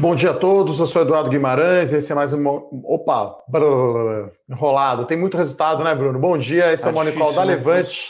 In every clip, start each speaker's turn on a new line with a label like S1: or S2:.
S1: Bom dia a todos, eu sou Eduardo Guimarães, esse é mais um. Opa, brrr, enrolado. Tem muito resultado, né, Bruno? Bom dia, esse tá é o Monicol da né? Levante.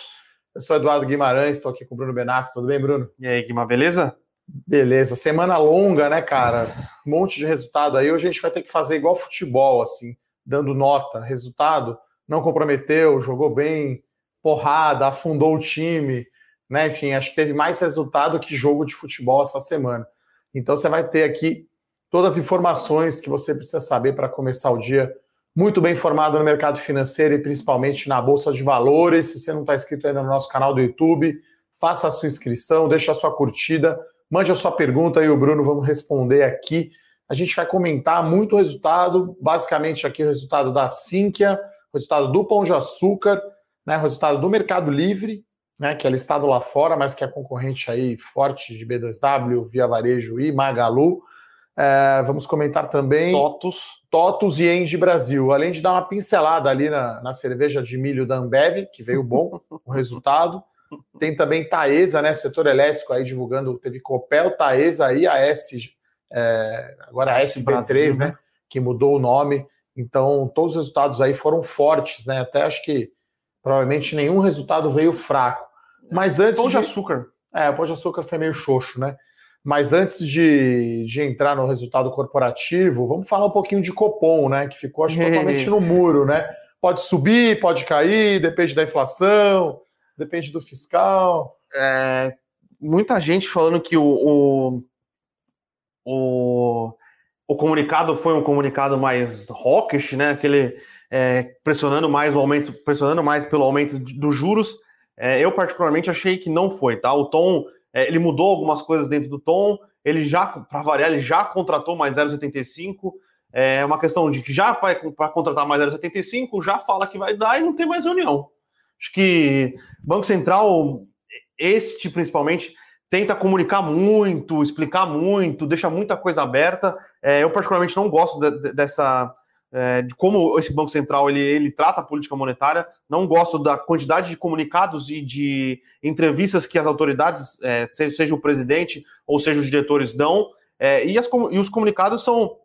S1: Eu sou Eduardo Guimarães, estou aqui com o Bruno Benassi. Tudo bem, Bruno?
S2: E aí, Guima, beleza?
S1: Beleza. Semana longa, né, cara? Um monte de resultado aí. Hoje a gente vai ter que fazer igual futebol, assim, dando nota. Resultado, não comprometeu, jogou bem, porrada, afundou o time, né? Enfim, acho que teve mais resultado que jogo de futebol essa semana. Então você vai ter aqui todas as informações que você precisa saber para começar o dia muito bem informado no mercado financeiro e principalmente na Bolsa de Valores. Se você não está inscrito ainda no nosso canal do YouTube, faça a sua inscrição, deixa a sua curtida, mande a sua pergunta e o Bruno vamos responder aqui. A gente vai comentar muito resultado, basicamente aqui o resultado da Sinqia, resultado do Pão de Açúcar, né, resultado do Mercado Livre, né, que é listado lá fora, mas que é concorrente aí forte de B2W, Via Varejo e Magalu. É, vamos comentar também
S2: Totos,
S1: Totos e Engie Brasil, além de dar uma pincelada ali na, na cerveja de milho da Ambev, que veio bom o resultado. Tem também Taesa, né? Setor elétrico aí divulgando, teve Copel, Taesa e a S, é, agora a SB3, Brasil, né? Que mudou o nome. Então, todos os resultados aí foram fortes, né? Até acho que provavelmente nenhum resultado veio fraco. Mas antes.
S2: Pão de, de açúcar.
S1: É, o pão de açúcar foi meio xoxo, né? Mas antes de, de entrar no resultado corporativo, vamos falar um pouquinho de Copom, né? Que ficou acho, totalmente no muro, né? Pode subir, pode cair, depende da inflação, depende do fiscal.
S2: É, muita gente falando que o, o, o, o, comunicado foi um comunicado mais hawkish, né? Aquele é, pressionando mais o aumento, pressionando mais pelo aumento dos juros. É, eu particularmente achei que não foi, tá? O tom é, ele mudou algumas coisas dentro do tom, ele já, para variar, ele já contratou mais 0,75. É uma questão de que já para contratar mais 0,75, já fala que vai dar e não tem mais reunião. Acho que Banco Central, este principalmente, tenta comunicar muito, explicar muito, deixa muita coisa aberta. É, eu, particularmente, não gosto de, de, dessa é, de como esse Banco Central ele, ele trata a política monetária. Não gosto da quantidade de comunicados e de entrevistas que as autoridades, é, seja, seja, o presidente ou seja os diretores, dão. É, e, as, e os comunicados são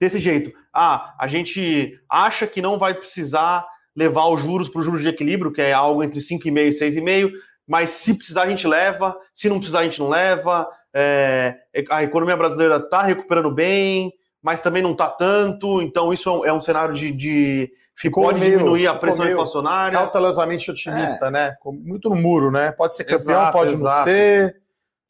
S2: desse jeito. Ah, a gente acha que não vai precisar levar os juros para o juros de equilíbrio, que é algo entre 5,5% e 6,5%, mas se precisar a gente leva, se não precisar a gente não leva. É, a economia brasileira está recuperando bem, mas também não está tanto, então isso é um, é cenário de, de que pode meio, diminuir a pressão inflacionária.
S1: Cautelosamente otimista, é. né? Ficou muito no muro, né? Pode ser campeão, exato, pode exato. não ser.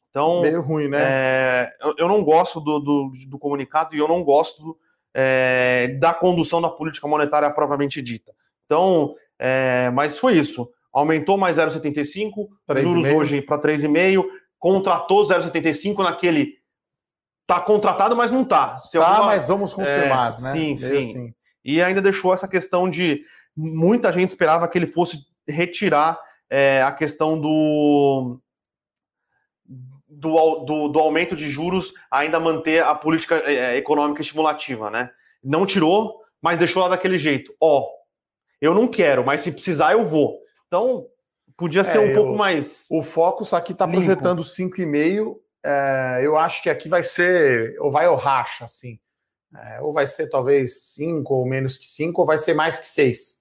S2: Então, meio ruim, né? É, eu, eu, não gosto do, do, do, comunicado e eu não gosto é, da condução da política monetária propriamente dita. Então, é, mas foi isso. Aumentou mais 0,75, juros hoje para 3,5, contratou 0,75 naquele tá contratado, mas não tá.
S1: Se tá, alguma... mas vamos confirmar,
S2: é, né? Sim, sim. Assim. E ainda deixou essa questão de muita gente esperava que ele fosse retirar é, a questão do, do, do, do, aumento de juros, ainda manter a política é, é, econômica estimulativa, né? Não tirou, mas deixou lá daquele jeito. Ó, eu não quero, mas se precisar eu vou. Então, podia ser é, um eu, pouco mais.
S1: O Focus aqui está projetando 5,5 é, eu acho que aqui vai ser, ou vai ou racha, assim. É, ou vai ser talvez 5 ou menos que 5, ou vai ser mais que 6.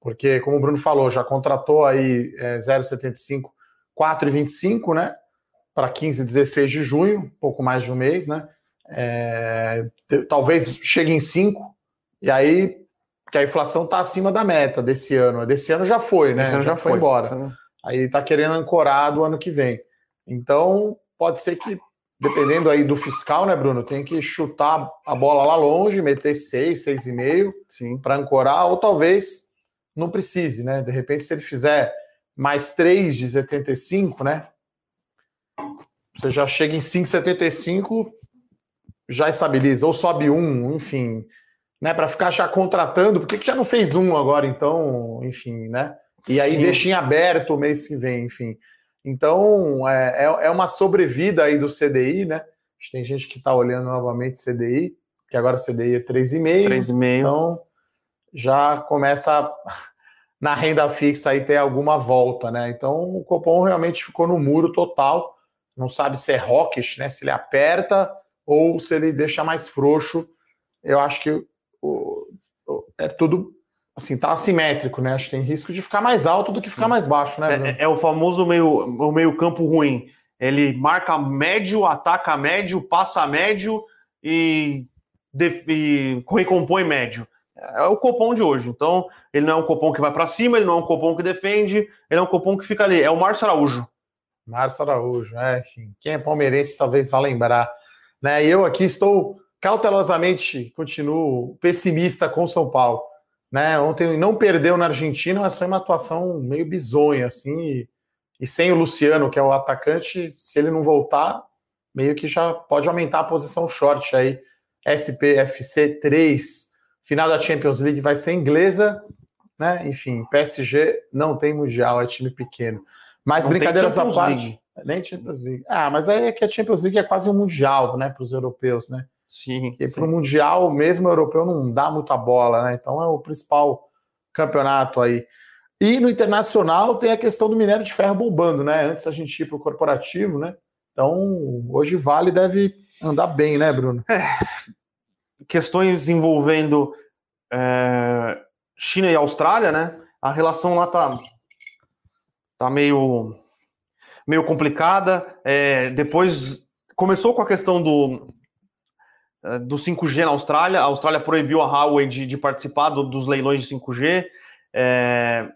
S1: Porque, como o Bruno falou, já contratou aí é, 0,75, 4,25, né? Para 15 e 16 de junho, pouco mais de um mês, né? É, talvez chegue em 5, e aí que a inflação está acima da meta desse ano. Desse ano já foi, né? Esse ano já, já foi, foi embora. Aí está querendo ancorar do ano que vem. Então, pode ser que, dependendo aí do fiscal, né, Bruno, tem que chutar a bola lá longe, meter seis, seis e meio, para ancorar, ou talvez não precise, né? De repente, se ele fizer mais três de 75, né? Você já chega em 5,75, já estabiliza, ou sobe um, enfim, né? Para ficar já contratando, por que, que já não fez um agora, então, enfim, né? E aí Sim. deixa em aberto o mês que vem, enfim. Então, é, é, é uma sobrevida aí do CDI, né? Tem gente que está olhando novamente CDI, que agora CDI é 3,5. 3,5. Então, já começa na renda fixa aí ter alguma volta, né? Então, o Copom realmente ficou no muro total. Não sabe se é hawkish, né? Se ele aperta ou se ele deixa mais frouxo. Eu acho que o, o, é tudo assim, tá assimétrico, né? Acho que tem risco de ficar mais alto do que Sim. ficar mais baixo, né?
S2: É, é, o famoso meio, o meio campo ruim. Ele marca médio, ataca médio, passa médio e, e recompõe médio. É o copom de hoje. Então, ele não é um copom que vai para cima, ele não é um copom que defende, ele é um copom que fica ali. É o Márcio Araújo.
S1: Márcio Araújo, é, enfim. Quem é palmeirense talvez vá lembrar. Né? Eu aqui estou cautelosamente, continuo pessimista com São Paulo. Né? Ontem não perdeu na Argentina, mas foi uma atuação meio bizonha, assim. E, e sem o Luciano, que é o atacante, se ele não voltar, meio que já pode aumentar a posição short aí. SPFC 3, final da Champions League vai ser inglesa, né? Enfim, PSG não tem mundial, é time pequeno. Mas não brincadeiras à parte. League. Nem Champions League. Ah, mas aí é que a Champions League é quase um mundial, né, para os europeus, né?
S2: Sim.
S1: E para o mundial, mesmo europeu, não dá muita bola, né? Então é o principal campeonato aí. E no internacional tem a questão do minério de ferro bombando, né? Antes a gente ir para o corporativo, né? Então hoje Vale deve andar bem, né, Bruno? É.
S2: Questões envolvendo é, China e Austrália, né? A relação lá tá, tá meio, meio complicada. É, depois começou com a questão do, do 5G na Austrália. A Austrália proibiu a Huawei de, de participar do, dos leilões de 5G. É,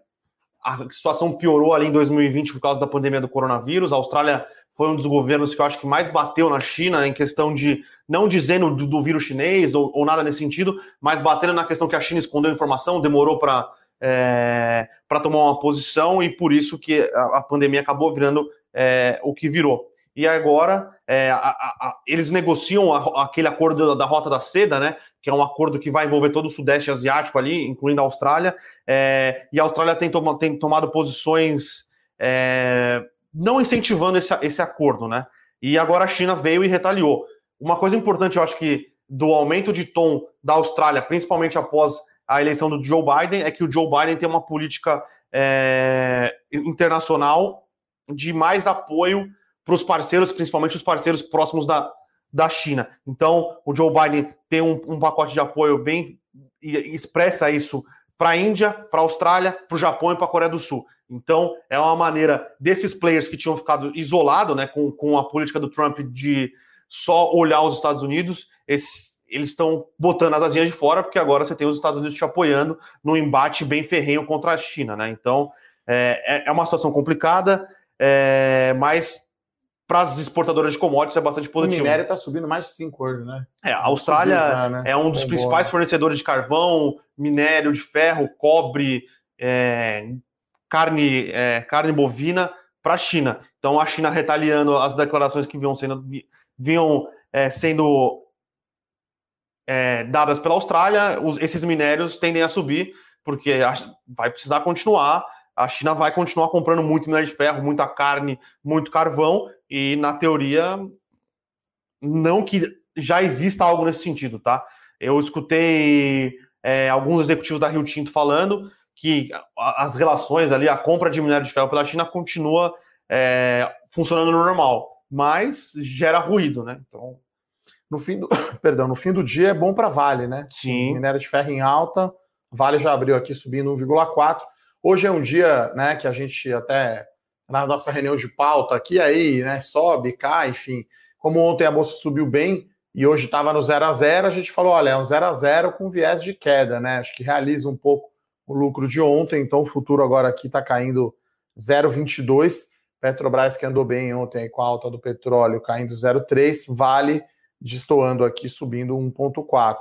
S2: a situação piorou ali em 2020 por causa da pandemia do coronavírus. A Austrália foi um dos governos que eu acho que mais bateu na China em questão de, não dizendo do, do vírus chinês ou, ou, nada nesse sentido, mas batendo na questão que a China escondeu informação, demorou para é, para tomar uma posição e por isso que a, a pandemia acabou virando é, o que virou. E agora é, a, a, eles negociam aquele acordo da, Rota da Seda, né? Que é um acordo que vai envolver todo o Sudeste Asiático ali, incluindo a Austrália. É, e a Austrália tem, tem tomado posições é, não incentivando esse, esse acordo, né? E agora a China veio e retaliou. Uma coisa importante, eu acho que do aumento de tom da Austrália, principalmente após a eleição do Joe Biden é que o Joe Biden tem uma política é, internacional de mais apoio para os parceiros, principalmente os parceiros próximos da, da China. Então, o Joe Biden tem um, um pacote de apoio bem expressa isso para a Índia, para a Austrália, para o Japão e para a Coreia do Sul. Então, é uma maneira desses players que tinham ficado isolados né, com, com a política do Trump de só olhar os Estados Unidos, eles estão botando as asinhas de fora, porque agora você tem os Estados Unidos te apoiando num embate bem ferrenho contra a China, né? Então é, é, é uma situação complicada, é, mas para as exportadoras de commodities é bastante positivo.
S1: O minério está subindo mais de 5 hoje, né?
S2: É, a Austrália já, né? é um dos principais fornecedores de carvão, minério de ferro, cobre, é, carne, é, carne bovina para a China. Então a China retaliando as declarações que vinham sendo, vinham, é, sendo é, dadas pela Austrália, os, esses minérios tendem a subir, porque vai precisar continuar. A China vai continuar comprando muito minério de ferro, muita carne, muito carvão, e na teoria, não que já exista algo nesse sentido, tá? Eu escutei é, alguns executivos da Rio Tinto falando que as relações ali, a compra de minério de ferro pela China continua é, funcionando normal, mas gera ruído, né? Então
S1: no fim do, perdão, no fim do dia é bom para Vale, né?
S2: Sim.
S1: Minério de ferro em alta, Vale já abriu aqui subindo 1,4. Hoje é um dia, né, que a gente até na nossa reunião de pauta aqui aí, né, sobe, cai, enfim. Como ontem a bolsa subiu bem e hoje estava no 0 a 0, a gente falou, olha, é um 0 a 0 com viés de queda, né? Acho que realiza um pouco o lucro de ontem, então o futuro agora aqui está caindo 0,22. Petrobras que andou bem ontem com a alta do petróleo caindo 0,3, Vale destoando aqui, subindo 1,4.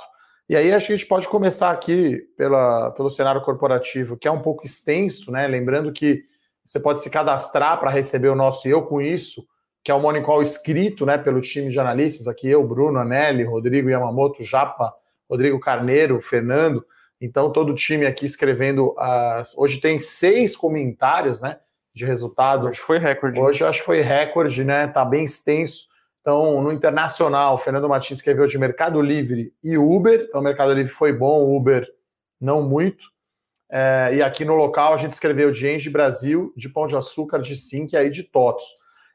S1: E aí acho que a gente pode começar aqui pela, pelo cenário corporativo, que é um pouco extenso, né? Lembrando que você pode se cadastrar para receber o nosso Eu Com Isso, que é o Morning Call escrito né, pelo time de analistas, aqui eu, Bruno, Anelli, Rodrigo Yamamoto, Japa, Rodrigo Carneiro, Fernando. Então, todo o time aqui escrevendo. As... Hoje tem seis comentários né, de resultado.
S2: Hoje foi recorde.
S1: Hoje acho que foi recorde, né? Tá bem extenso. Então, no internacional, Fernando Martins escreveu de Mercado Livre e Uber. Então, o Mercado Livre foi bom, Uber não muito. É, e aqui no local a gente escreveu de Engie Brasil, de Pão de Açúcar, de Sim e aí de Totos.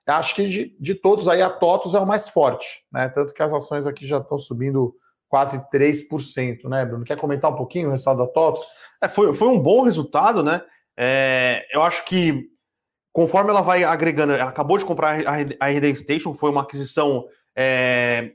S1: Acho que de, de todos aí a TOTOS é o mais forte, né? Tanto que as ações aqui já estão subindo quase 3%, né, Bruno? Quer comentar um pouquinho o resultado da TOTOS?
S2: É, foi, foi um bom resultado, né? É, eu acho que conforme ela vai agregando, ela acabou de comprar a RD Station, foi uma aquisição é,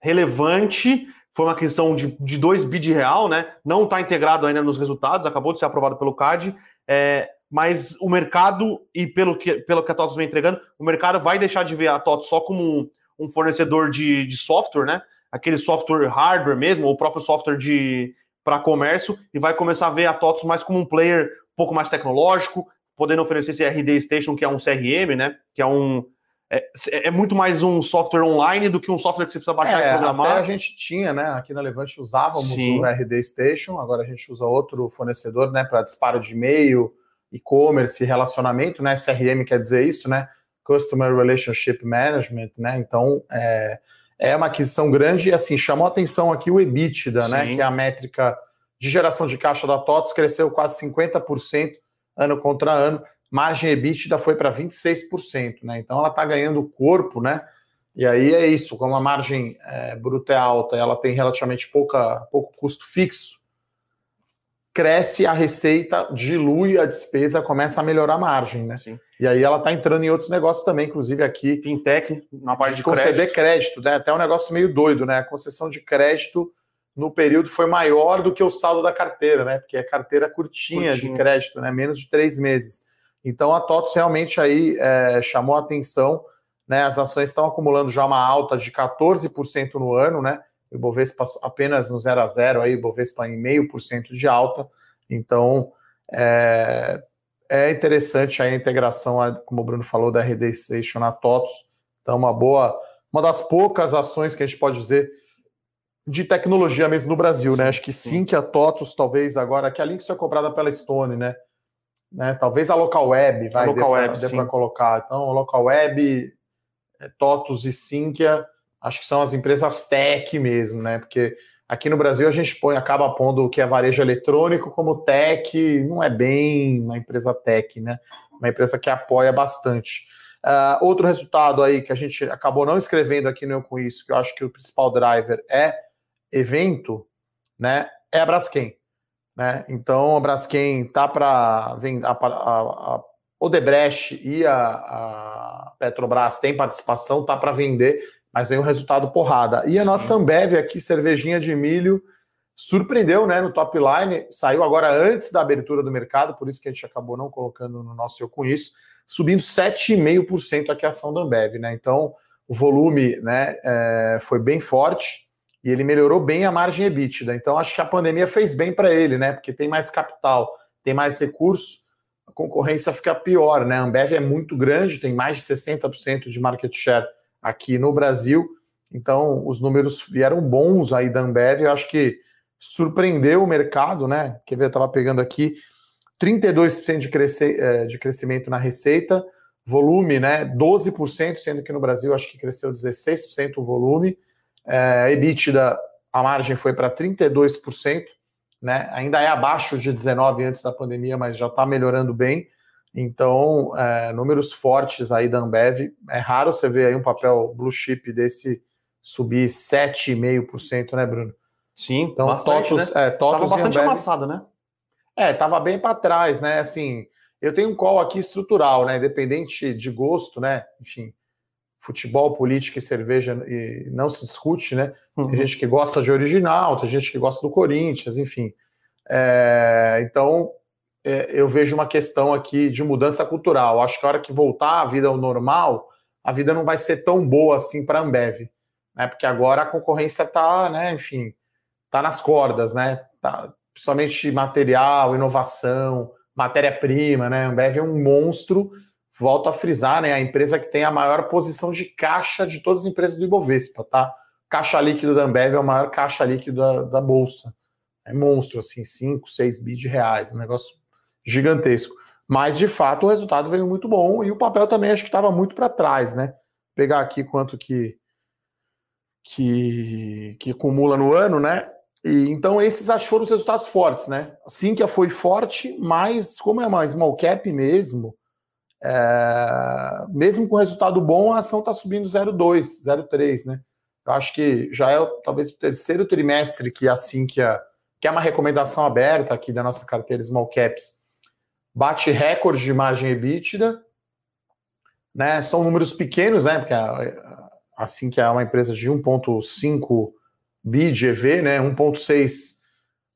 S2: relevante, foi uma aquisição de, de 2 bi de real, né? Não está integrado ainda nos resultados, acabou de ser aprovado pelo CAD. É, mas o mercado, e pelo que, pelo que a TOTOS vem entregando, o mercado vai deixar de ver a TOTOS só como um, um fornecedor de, de software, né? Aquele software hardware mesmo, ou o próprio software de para comércio, e vai começar a ver a TOTOS mais como um player um pouco mais tecnológico, podendo oferecer esse RD Station, que é um CRM, né? Que é um. É, é, muito mais um software online do que um software que você precisa baixar
S1: é,
S2: e programar.
S1: Até a gente tinha, né? Aqui na Levante usávamos Sim. o RD Station, agora a gente usa outro fornecedor, né? Para disparo de e-mail, e-commerce, relacionamento, né? CRM quer dizer isso, né? Customer Relationship Management, né? Então é, é uma aquisição grande e assim chamou atenção aqui o EBITDA, né? Sim. né? Que é a métrica de geração de caixa da TOTS, cresceu quase 50% ano contra ano. Margem EBITDA foi para 26%, né? Então ela está ganhando corpo, né? E aí é isso, como a margem é, bruta é alta, ela tem relativamente pouca, pouco custo fixo, cresce a receita, dilui a despesa, começa a melhorar a margem, né? Sim. E aí ela está entrando em outros negócios também, inclusive aqui.
S2: Fintech, na parte de, de
S1: conceder crédito. crédito, né? Até um negócio meio doido, né? A concessão de crédito no período foi maior do que o saldo da carteira, né? Porque é carteira curtinha, curtinha. de crédito, né? Menos de três meses. Então a TOTS realmente aí é, chamou a atenção, né? As ações estão acumulando já uma alta de 14% no ano, né? o Ibovespa apenas no 0 a 0 aí, o Ibovespa em meio por cento de alta. Então, é, é interessante a integração, como o Bruno falou, da RD Station na TOTOS. Então, uma boa, uma das poucas ações que a gente pode dizer de tecnologia mesmo no Brasil, sim, né? Acho que sim, que a TOTOS, talvez agora, que a Lynx foi comprada pela Stone, né? né? Talvez a Local Web, vai, a
S2: Local Web, dê
S1: para colocar. Então, Local Web, é, TOTOS e Sinqia acho que são as empresas tech mesmo, né? Porque aqui no Brasil a gente põe, acaba pondo o que é varejo eletrônico como tech, não é bem uma empresa tech, né? Uma empresa que apoia bastante. Uh, outro resultado aí que a gente acabou não escrevendo aqui no Eu Com Isso, que eu acho que o principal driver é evento, né? É a Braskem. Né? Então a Braskem tá para a, a, a Odebrecht e a, a Petrobras tem participação, tá para vender mas aí um resultado porrada. E Sim. a nossa Ambev aqui, cervejinha de milho, surpreendeu né, no top line, saiu agora antes da abertura do mercado, por isso que a gente acabou não colocando no nosso Eu Com Isso, subindo 7,5% aqui a ação da Ambev. Né? Então, o volume né, é, foi bem forte e ele melhorou bem a margem EBITDA. Então, acho que a pandemia fez bem para ele, né? Porque tem mais capital, tem mais recurso, a concorrência fica pior, né? A Ambev é muito grande, tem mais de 60% de market share aqui no Brasil. Então, os números vieram bons aí da Ambev. Eu acho que surpreendeu o mercado, né? Quer ver? Eu estava pegando aqui 32% de, crescer, é, de crescimento na receita, volume, né? 12%, sendo que no Brasil acho que cresceu 16% o volume. É, EBITDA, a margem foi para 32%, né? Ainda é abaixo de 19% antes da pandemia, mas já está melhorando bem. Então, é, números fortes aí da Ambev. É raro você ver aí um papel blue chip desse subir 7,5%, né, Bruno?
S2: Sim,
S1: então bastante, TOTOS,
S2: né? é, TOTOS
S1: tava
S2: bastante Ambev, amassado, né?
S1: É, tava bem para trás, né? Assim, eu tenho um call aqui estrutural, né? Independente de gosto, né? Enfim, futebol, política e cerveja e não se discute, né? Uhum. Tem gente que gosta de original, tem gente que gosta do Corinthians, enfim. É, então, é, eu vejo uma questão aqui de mudança cultural. Acho que a hora que voltar a vida ao normal, a vida não vai ser tão boa assim para a Ambev, né? Porque agora a concorrência está, né, enfim, está nas cordas, né? Tá, principalmente material, inovação, matéria-prima, né? A Ambev é um monstro. Volto a frisar, né? A empresa que tem a maior posição de caixa de todas as empresas do Ibovespa, tá? Caixa líquido da Ambev é o maior caixa líquido da, da bolsa. É monstro, assim, 5, 6 bi de reais, um negócio gigantesco. Mas, de fato, o resultado veio muito bom e o papel também acho que estava muito para trás, né? Pegar aqui quanto que, que, que acumula no ano, né? E, então, esses que foram os resultados fortes, né? A Sinqia foi forte, mas como é uma small cap mesmo, é, mesmo com resultado bom, a ação está subindo 0,2, 0,3, né? Eu acho que já é talvez o terceiro trimestre que assim que, a, que é uma recomendação aberta aqui da nossa carteira Small Caps, bate recorde de margem EBITDA, né? São números pequenos, né? Porque a, assim que é uma empresa de 1,5 bi de EV, né? 1,6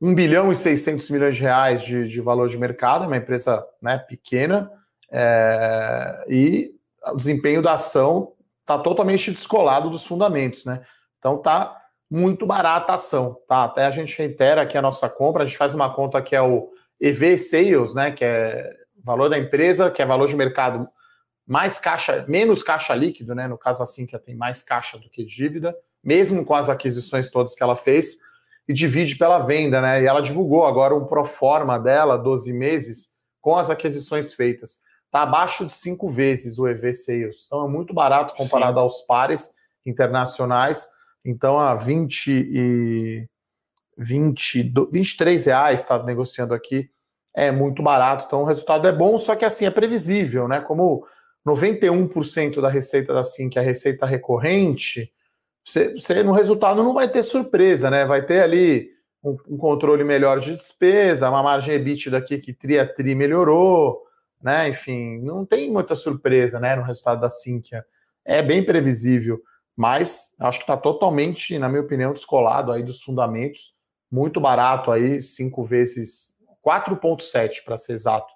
S1: 1 bilhão e 600 milhões de reais de, de valor de mercado, uma empresa né, pequena, é, e o desempenho da ação está totalmente descolado dos fundamentos, né? Então está muito barata a ação, tá? Até a gente reitera aqui a nossa compra, a gente faz uma conta que é o EV Sales, né? Que é valor da empresa, que é valor de mercado mais caixa, menos caixa líquido, né? No caso assim, que tem mais caixa do que dívida, mesmo com as aquisições todas que ela fez e divide pela venda, né? E ela divulgou agora um pro forma dela, 12 meses, com as aquisições feitas. Está abaixo de cinco vezes o EV Sales. Então é muito barato comparado Sim. aos pares internacionais. Então a 20 e 20, 23 reais está negociando aqui. É muito barato. Então o resultado é bom, só que assim é previsível, né? Como 91% da receita da SIM, que é a receita recorrente, você, você, no resultado não vai ter surpresa, né? Vai ter ali um, um controle melhor de despesa, uma margem EBITDA aqui que tri a tri melhorou, né? Enfim, não tem muita surpresa, né? No resultado da Sinqia. É bem previsível, mas acho que está totalmente, na minha opinião, descolado aí dos fundamentos. Muito barato aí, cinco vezes, 4,7 para ser exato,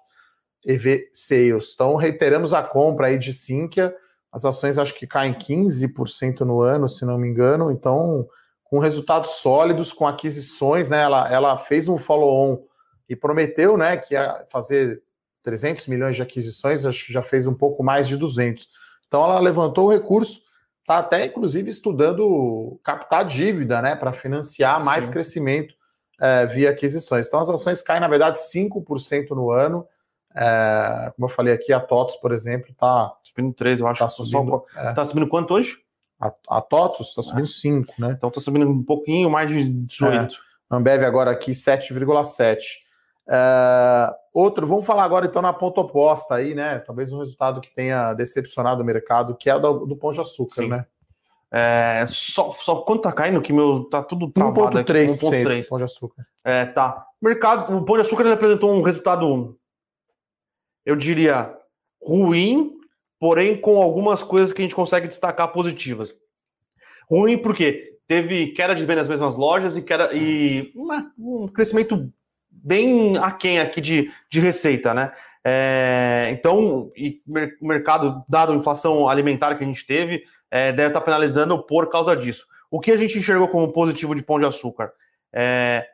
S1: EV Sales. Então, reiteramos a compra aí de Sinqia as ações acho que caem 15% no ano, se não me engano. Então, com resultados sólidos, com aquisições, né? Ela, ela fez um follow-on e prometeu, né, que ia fazer 300 milhões de aquisições, acho que já fez um pouco mais de 200. Então, ela levantou o recurso, está até inclusive estudando captar dívida, né, para financiar mais Sim. crescimento é, via aquisições. Então, as ações caem, na verdade, 5% no ano. É, como eu falei aqui, a TOTOS, por exemplo, está
S2: subindo 13, eu acho.
S1: Está subindo,
S2: é. tá subindo quanto hoje?
S1: A, a TOTOS está subindo 5, é. né?
S2: Então está subindo um pouquinho mais de 18.
S1: É. Ambev agora aqui 7,7. É, outro, vamos falar agora então na ponta oposta aí, né? Talvez um resultado que tenha decepcionado o mercado, que é do, do Pão de Açúcar, Sim. né?
S2: É, só, só quanto tá caindo que meu tá tudo travado
S1: 1.3% aqui, 1.3
S2: Pão de Açúcar. É, tá. O mercado, o Pão de Açúcar apresentou um resultado eu diria, ruim, porém com algumas coisas que a gente consegue destacar positivas. Ruim porque teve queda de venda nas mesmas lojas e, queda, e uma, um crescimento bem aquém aqui de, de receita, né? É, então, o mercado, dado a inflação alimentar que a gente teve, é, deve estar penalizando por causa disso. O que a gente enxergou como positivo de Pão de Açúcar? É,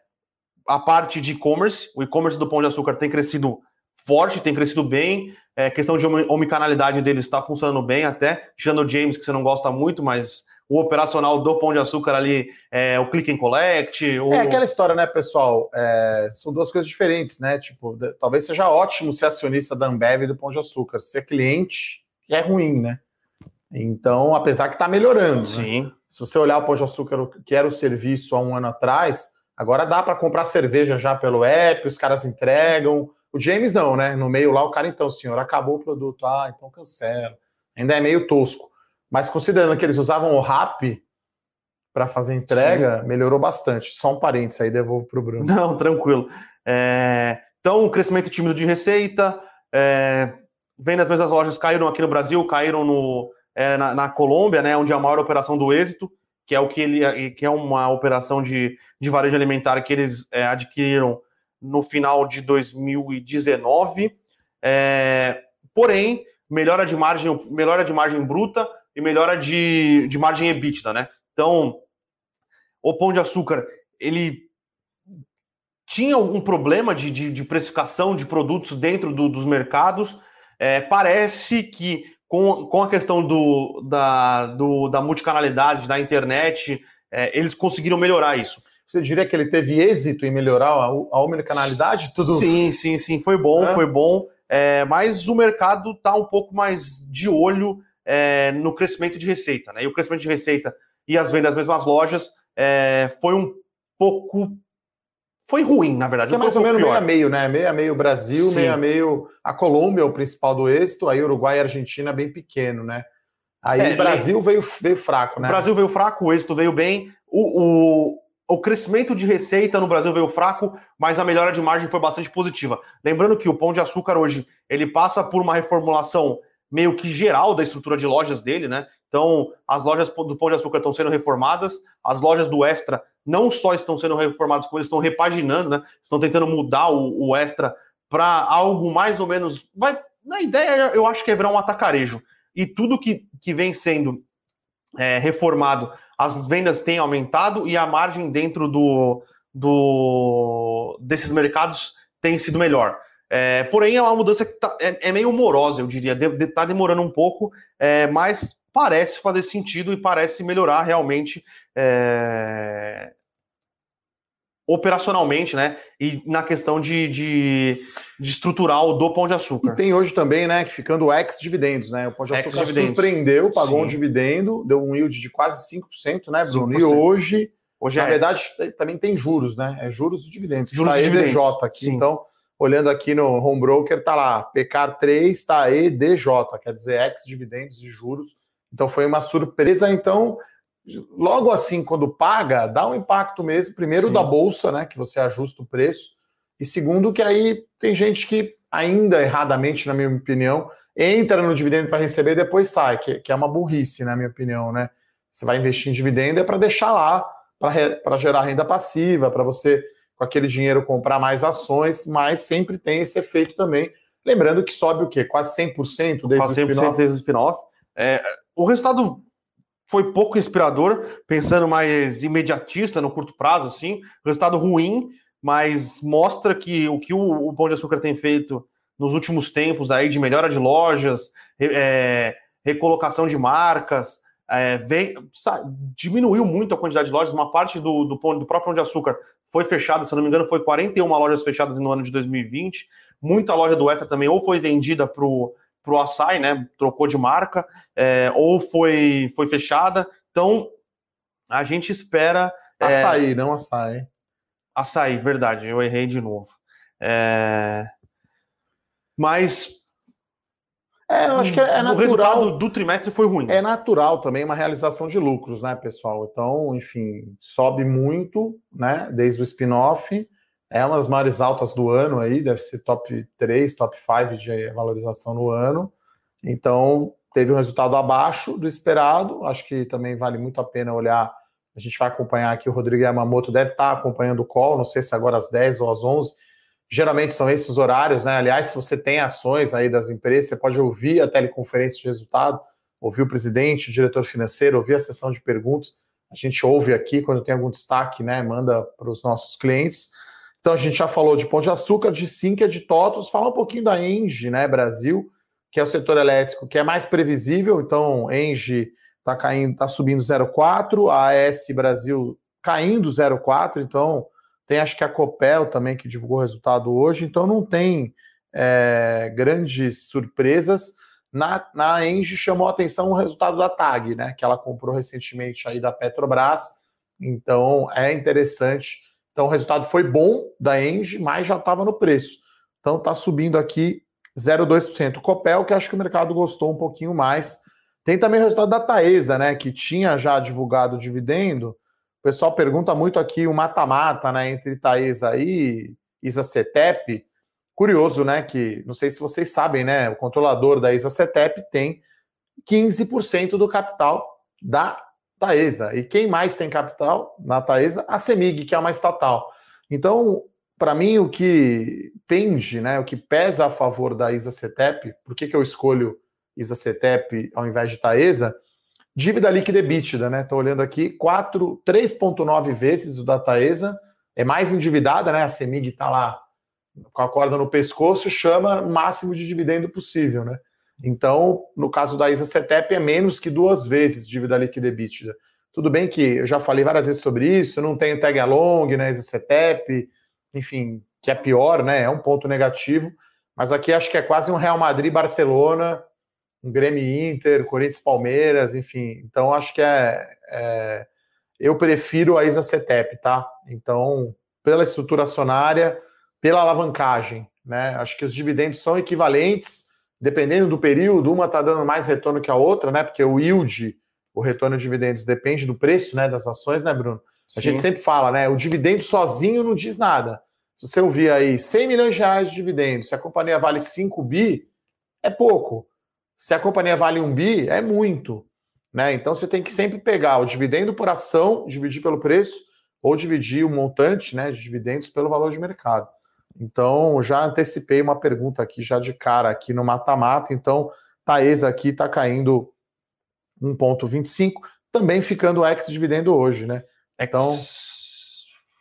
S2: a parte de e-commerce, o e-commerce do Pão de Açúcar tem crescido forte, tem crescido bem. É, questão de homicanalidade deles está funcionando bem até. Tirando o James, que você não gosta muito, mas o operacional do Pão de Açúcar ali, é, o click and collect. O...
S1: É aquela história, né, pessoal? É, são duas coisas diferentes, né? Tipo, talvez seja ótimo ser acionista da Ambev e do Pão de Açúcar. Ser cliente é ruim, né? Então, apesar que está melhorando. Né?
S2: Sim. Né?
S1: Se você olhar o Pão de Açúcar, que era o serviço há um ano atrás, agora dá para comprar cerveja já pelo app, os caras entregam. O James não, né? No meio lá, o cara, então, senhor, acabou o produto. Ah, então cancela. Ainda é meio tosco. Mas considerando que eles usavam o RAP para fazer entrega, Sim. melhorou bastante. Só um parênteses aí, devolvo para o Bruno.
S2: Não, tranquilo. É... Então, crescimento tímido de receita. É... Vendas mesmas lojas caíram aqui no Brasil, caíram no, é, na, na, Colômbia, né? Onde é a maior operação do êxito, que é o que ele que é uma operação de, de varejo alimentar que eles é, adquiriram no final de 2019. É, porém, melhora de margem, melhora de margem bruta e melhora de, de margem EBITDA, né? Então, o Pão de Açúcar, ele tinha um problema de, de, de precificação de produtos dentro do, dos mercados. É, parece que com, com a questão do, da, do, da multicanalidade da internet, é, eles conseguiram melhorar isso.
S1: Você diria que ele teve êxito em melhorar a, a omnicanalidade?
S2: Tudo... Sim, sim, sim, foi bom, é. foi bom. É, mas o mercado está um pouco mais de olho é, no crescimento de receita, né? E o crescimento de receita e as vendas das mesmas lojas é, foi um pouco foi ruim, na verdade.
S1: Que é mais ou menos meio a meio, né? Meio a meio Brasil, Sim. meio a meio a Colômbia, o principal do êxito, aí Uruguai e Argentina bem pequeno, né? Aí é, o Brasil veio, veio fraco, né?
S2: O Brasil veio fraco, o êxito veio bem. O, o, o crescimento de receita no Brasil veio fraco, mas a melhora de margem foi bastante positiva. Lembrando que o Pão de Açúcar hoje, ele passa por uma reformulação meio que geral da estrutura de lojas dele, né? Então, as lojas do Pão de Açúcar estão sendo reformadas, as lojas do Extra não só estão sendo reformadas, como eles estão repaginando, né? Estão tentando mudar o, o Extra para algo mais ou menos. Vai, na ideia, eu acho que é virar um atacarejo. E tudo que, que vem sendo é, reformado, as vendas têm aumentado e a margem dentro do, do desses mercados tem sido melhor. É, porém, é uma mudança que tá, é, é, meio morosa, eu diria. Está de, tá demorando um pouco, é, mas parece fazer sentido e parece melhorar realmente é, operacionalmente, né? E na questão de, de, de, estrutural do Pão de Açúcar.
S1: E tem hoje também, né, que ficando ex-dividendos, né? O Pão de Açúcar surpreendeu, pagou Sim. um dividendo, deu um yield de quase 5%, né, Bruno? 5%. E hoje, hoje na é verdade, ex. também tem juros, né? É juros e dividendos.
S2: Juros tá e dividendos.
S1: EDJ aqui, Sim. então olhando aqui no home broker, tá lá, PCAR 3, tá EDJ, quer dizer, ex-dividendos de juros. Então foi uma surpresa. Então, logo assim, quando paga, dá um impacto mesmo. Primeiro Sim. da bolsa, né? Que você ajusta o preço. E segundo, que aí tem gente que, ainda erradamente, na minha opinião, entra no dividendo para receber e depois sai, que, que é uma burrice, na minha opinião, né? Você vai investir em dividendo é para deixar lá, para gerar renda passiva, para você com aquele dinheiro comprar mais ações, mas sempre tem esse efeito também. Lembrando que sobe o quê? Quase 100% desde Quase 100% o spin-off.
S2: Desde o spin-off. É, o resultado foi pouco inspirador, pensando mais imediatista no curto prazo, assim. Resultado ruim, mas mostra que o que o, o Pão de Açúcar tem feito nos últimos tempos aí de melhora de lojas, é, recolocação de marcas, é, vem, diminuiu muito a quantidade de lojas. Uma parte do, do, do próprio Pão de Açúcar foi fechada, se não me engano, foi 41 lojas fechadas no ano de 2020. Muita loja do Extra também ou foi vendida para o açaí, né? Trocou de marca, é, ou foi, foi fechada. Então, a gente espera.
S1: É, açaí, é... não açaí.
S2: Açaí, verdade, eu errei de novo. É... Mas
S1: é, eu acho que é natural. O
S2: resultado do trimestre foi ruim.
S1: É natural também uma realização de lucros, né, pessoal? Então, enfim, sobe muito, né, desde o spin-off. É uma das maiores altas do ano aí, deve ser top 3, top 5 de valorização no ano. Então, teve um resultado abaixo do esperado. Acho que também vale muito a pena olhar. A gente vai acompanhar aqui, o Rodrigo Yamamoto deve estar acompanhando o call, não sei se agora às 10 ou às 11 Geralmente são esses horários, né? Aliás, se você tem ações aí das empresas, você pode ouvir a teleconferência de resultado, ouvir o presidente, o diretor financeiro, ouvir a sessão de perguntas. A gente ouve aqui quando tem algum destaque, né? Manda para os nossos clientes. Então a gente já falou de Pão de Açúcar, de Sinqia, de Totos, fala um pouquinho da Engie, né, Brasil, que é o setor elétrico que é mais previsível. Então, Engie está caindo, está subindo 0,4, a AS Brasil caindo 0,4, então tem acho que a Copel também que divulgou o resultado hoje, então não tem é, grandes surpresas. Na, na Engie chamou a atenção o resultado da TAG, né? Que ela comprou recentemente aí da Petrobras. Então é interessante. Então o resultado foi bom da Engie, mas já estava no preço. Então está subindo aqui 0,2%. Copel, que acho que o mercado gostou um pouquinho mais. Tem também o resultado da Taesa, né? Que tinha já divulgado o dividendo pessoal pergunta muito aqui o mata-mata, né, entre Taesa e Isa Cetep. Curioso, né, que não sei se vocês sabem, né, o controlador da Isa Cetep tem 15% do capital da Taesa. E quem mais tem capital na Taesa? A Semig, que é uma estatal. Então, para mim, o que pende, né, o que pesa a favor da Isa Cetep, por que, que eu escolho Isa Cetep ao invés de Taesa? Dívida líquida EBITDA, né? Estou olhando aqui, 3,9 vezes o da Taesa, é mais endividada, né? A Semig está lá com a corda no pescoço, chama máximo de dividendo possível, né? Então, no caso da Isa Cetep, é menos que duas vezes dívida líquida EBITDA. Tudo bem que eu já falei várias vezes sobre isso, não tenho tag along na Isa Cetep, enfim, que é pior, né? É um ponto negativo, mas aqui acho que é quase um Real Madrid-Barcelona um Grêmio Inter, Corinthians Palmeiras, enfim. Então acho que é, é, eu prefiro a Isa Cetep, tá? Então pela estrutura acionária, pela alavancagem. Né? Acho que os dividendos são equivalentes, dependendo do período, uma está dando mais retorno que a outra, né? Porque o yield, o retorno de dividendos, depende do preço né, das ações, né, Bruno? A Sim. gente sempre fala, né? O dividendo sozinho não diz nada. Se você ouvir aí 100 milhões de reais de dividendos, se a companhia vale 5 bi, é pouco. Se a companhia vale 1 bi, é muito. Né? Então você tem que sempre pegar o dividendo por ação, dividir pelo preço, ou dividir o montante né, de dividendos pelo valor de mercado. Então, já antecipei uma pergunta aqui, já de cara, aqui no mata-mata. Então, Taesa aqui está caindo 1,25, também ficando ex-dividendo hoje, né?
S2: Então.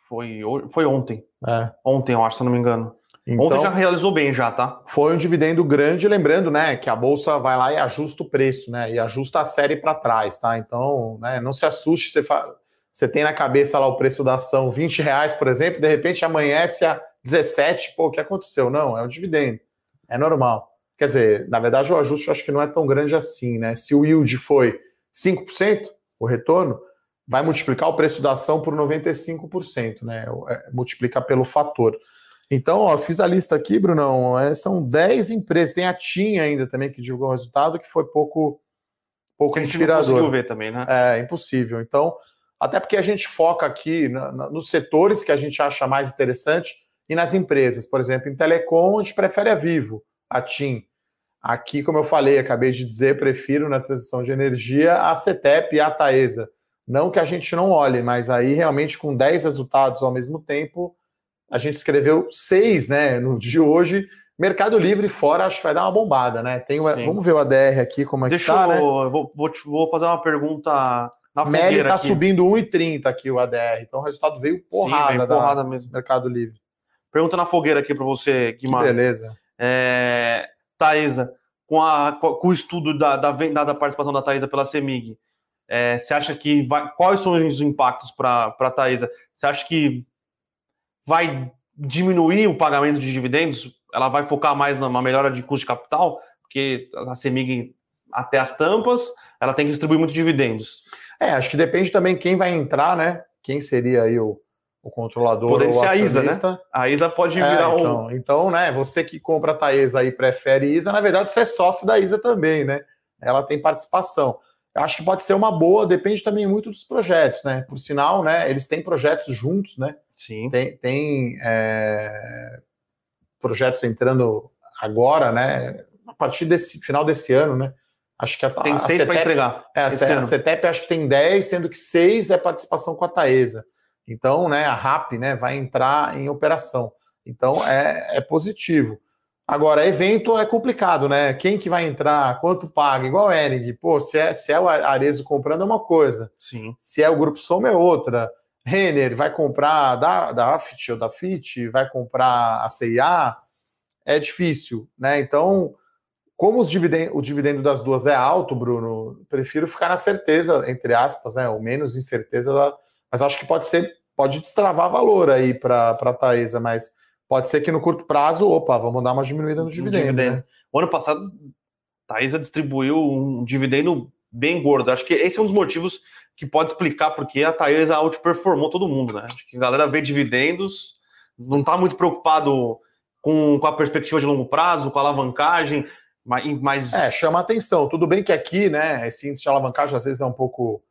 S2: Foi, foi ontem. É. Ontem, eu acho, se não me engano. Então, Ontem já realizou bem já, tá?
S1: Foi um dividendo grande, lembrando, né, que a bolsa vai lá e ajusta o preço, né, e ajusta a série para trás, tá? Então, né, não se assuste, você, fa... você tem na cabeça lá o preço da ação 20 reais, por exemplo, de repente amanhece a 17, pô, o que aconteceu? Não, é um dividendo, é normal. Quer dizer, na verdade, o ajuste eu acho que não é tão grande assim, né? Se o yield foi 5%, o retorno, vai multiplicar o preço da ação por 95%, né? É, multiplica pelo fator. Então, ó, fiz a lista aqui, Brunão. É, são 10 empresas. Tem a TIM ainda também que divulgou o resultado, que foi pouco, pouco inspirador. Não conseguiu
S2: ver também, né?
S1: É, impossível. Então, até porque a gente foca aqui na, na, nos setores que a gente acha mais interessante e nas empresas. Por exemplo, em telecom, a gente prefere a Vivo, a TIM. Aqui, como eu falei, acabei de dizer, prefiro na transição de energia a CETEP e a Taesa. Não que a gente não olhe, mas aí realmente com 10 resultados ao mesmo tempo, a gente escreveu seis, né, no de hoje. Mercado Livre fora, acho que vai dar uma bombada, né? Tem uma, vamos ver o ADR aqui, como é
S2: Deixa que tá, eu, né? vou, vou, vou, fazer uma pergunta
S1: na Meli tá aqui. subindo 1,30 aqui o ADR, então o resultado veio porrada, Sim, veio
S2: porrada mesmo.
S1: Mercado Livre.
S2: Pergunta na fogueira aqui para você,
S1: Guimar. beleza.
S2: É, Thaisa, com, a, com o estudo da, da, da participação da Thaisa pela CEMIG, é, você acha que vai. Quais são os impactos para a Thaisa? Você acha que vai diminuir o pagamento de dividendos? Ela vai focar mais numa melhora de custo de capital? Porque a CEMIG, até as tampas, ela tem que distribuir muito dividendos.
S1: É, acho que depende também quem vai entrar, né? Quem seria aí o, o controlador
S2: Poderia ser a ISA, né? A ISA pode é, virar
S1: um... Então, então, né, você que compra a Taesa e prefere ISA, na verdade você é sócio da ISA também, né? Ela tem participação acho que pode ser uma boa, depende também muito dos projetos, né? Por sinal, né? Eles têm projetos juntos, né?
S2: Sim.
S1: Tem, tem é, projetos entrando agora, né? A partir desse final desse ano, né?
S2: Acho que a, tem a seis para entregar.
S1: É, a, a CETEP acho que tem dez, sendo que seis é participação com a Taesa. Então, né, a RAP né, vai entrar em operação. Então, é, é positivo. Agora, evento é complicado, né? Quem que vai entrar, quanto paga, igual o Enig. Pô, se é, se é o Arezo comprando é uma coisa.
S2: Sim.
S1: Se é o Grupo Soma é outra. Renner vai comprar da, da AFIT ou da FIT, vai comprar a CIA, é difícil, né? Então, como os dividend, o dividendo das duas é alto, Bruno, prefiro ficar na certeza, entre aspas, né? Ou menos incerteza, mas acho que pode ser, pode destravar valor aí para a Taesa, mas Pode ser que no curto prazo, opa, vamos dar uma diminuída no dividendo. dividendo. Né?
S2: O ano passado, Taesa distribuiu um dividendo bem gordo. Acho que esse é um dos motivos que pode explicar porque a Taesa outperformou todo mundo, né? Acho que a galera vê dividendos, não está muito preocupado com, com a perspectiva de longo prazo, com a alavancagem, mas...
S1: É, chama atenção. Tudo bem que aqui, né, esse índice de alavancagem às vezes é um pouco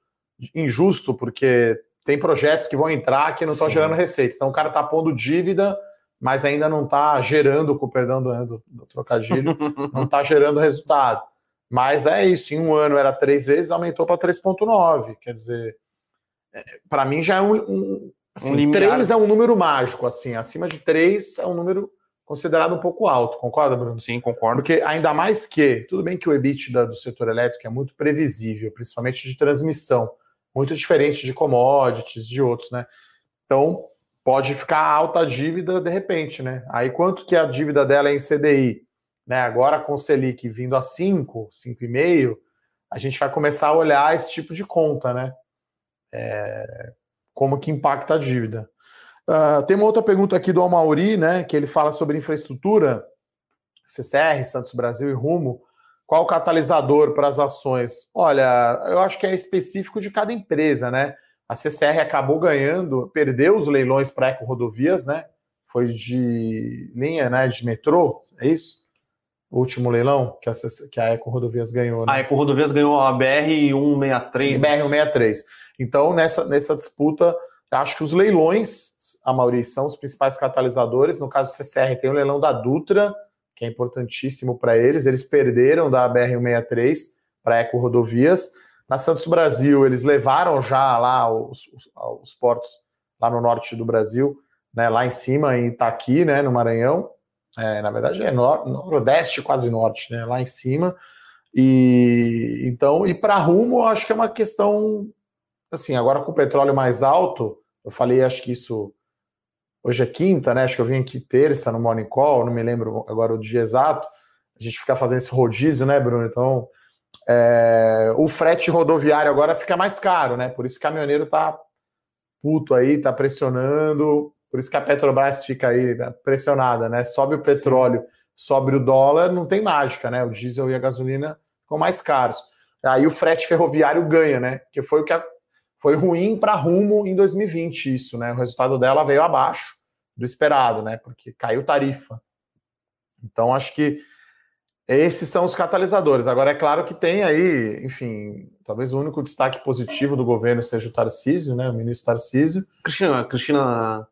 S1: injusto, porque tem projetos que vão entrar que não estão gerando receita. Então o cara está pondo dívida mas ainda não está gerando, com perdão do, do, do trocadilho, não está gerando resultado. Mas é isso, em um ano era três vezes, aumentou para 3,9. Quer dizer, é, para mim já é um. um assim, um três é um número mágico, assim, acima de três é um número considerado um pouco alto, concorda, Bruno?
S2: Sim, concordo.
S1: Porque ainda mais que, tudo bem que o EBITDA do setor elétrico é muito previsível, principalmente de transmissão, muito diferente de commodities, de outros, né? Então, pode ficar alta a dívida de repente, né? Aí quanto que a dívida dela é em CDI? Né? Agora com o Selic vindo a 5, 5,5, a gente vai começar a olhar esse tipo de conta, né? É, como que impacta a dívida. Uh, tem uma outra pergunta aqui do Amauri, né? Que ele fala sobre infraestrutura, CCR, Santos Brasil e Rumo. Qual o catalisador para as ações? Olha, eu acho que é específico de cada empresa, né? A CCR acabou ganhando, perdeu os leilões para Eco Rodovias, né? Foi de linha, né? De metrô, é isso? O último leilão que a, que a Eco Rodovias ganhou.
S2: Né? A Eco Rodovias ganhou a BR 163.
S1: BR 163. Então, nessa, nessa disputa, acho que os leilões, a maioria são os principais catalisadores. No caso do CCR, tem o leilão da Dutra, que é importantíssimo para eles. Eles perderam da BR 163 para Eco Rodovias. Na Santos Brasil, eles levaram já lá os, os, os, portos lá no norte do Brasil, né, lá em cima, em Itaqui, né, no Maranhão. É, na verdade, é nor nordeste, quase norte, né, lá em cima. E então, e para rumo, acho que é uma questão assim, agora com o petróleo mais alto, eu falei, acho que isso hoje é quinta, né? Acho que eu vim aqui terça no Morning Call, não me lembro agora o dia exato. A gente fica fazendo esse rodízio, né, Bruno? Então, é, o frete rodoviário agora fica mais caro, né? Por isso que o caminhoneiro tá puto aí, tá pressionando. Por isso que a Petrobras fica aí né, pressionada, né? Sobe o petróleo, Sim. sobe o dólar, não tem mágica, né? O diesel e a gasolina ficam mais caros. Aí o frete ferroviário ganha, né? Que foi o que foi ruim para Rumo em 2020 isso, né? O resultado dela veio abaixo do esperado, né? Porque caiu tarifa. Então acho que esses são os catalisadores. Agora, é claro que tem aí, enfim, talvez o único destaque positivo do governo seja o Tarcísio, né? O ministro Tarcísio.
S2: Cristina, Cristina.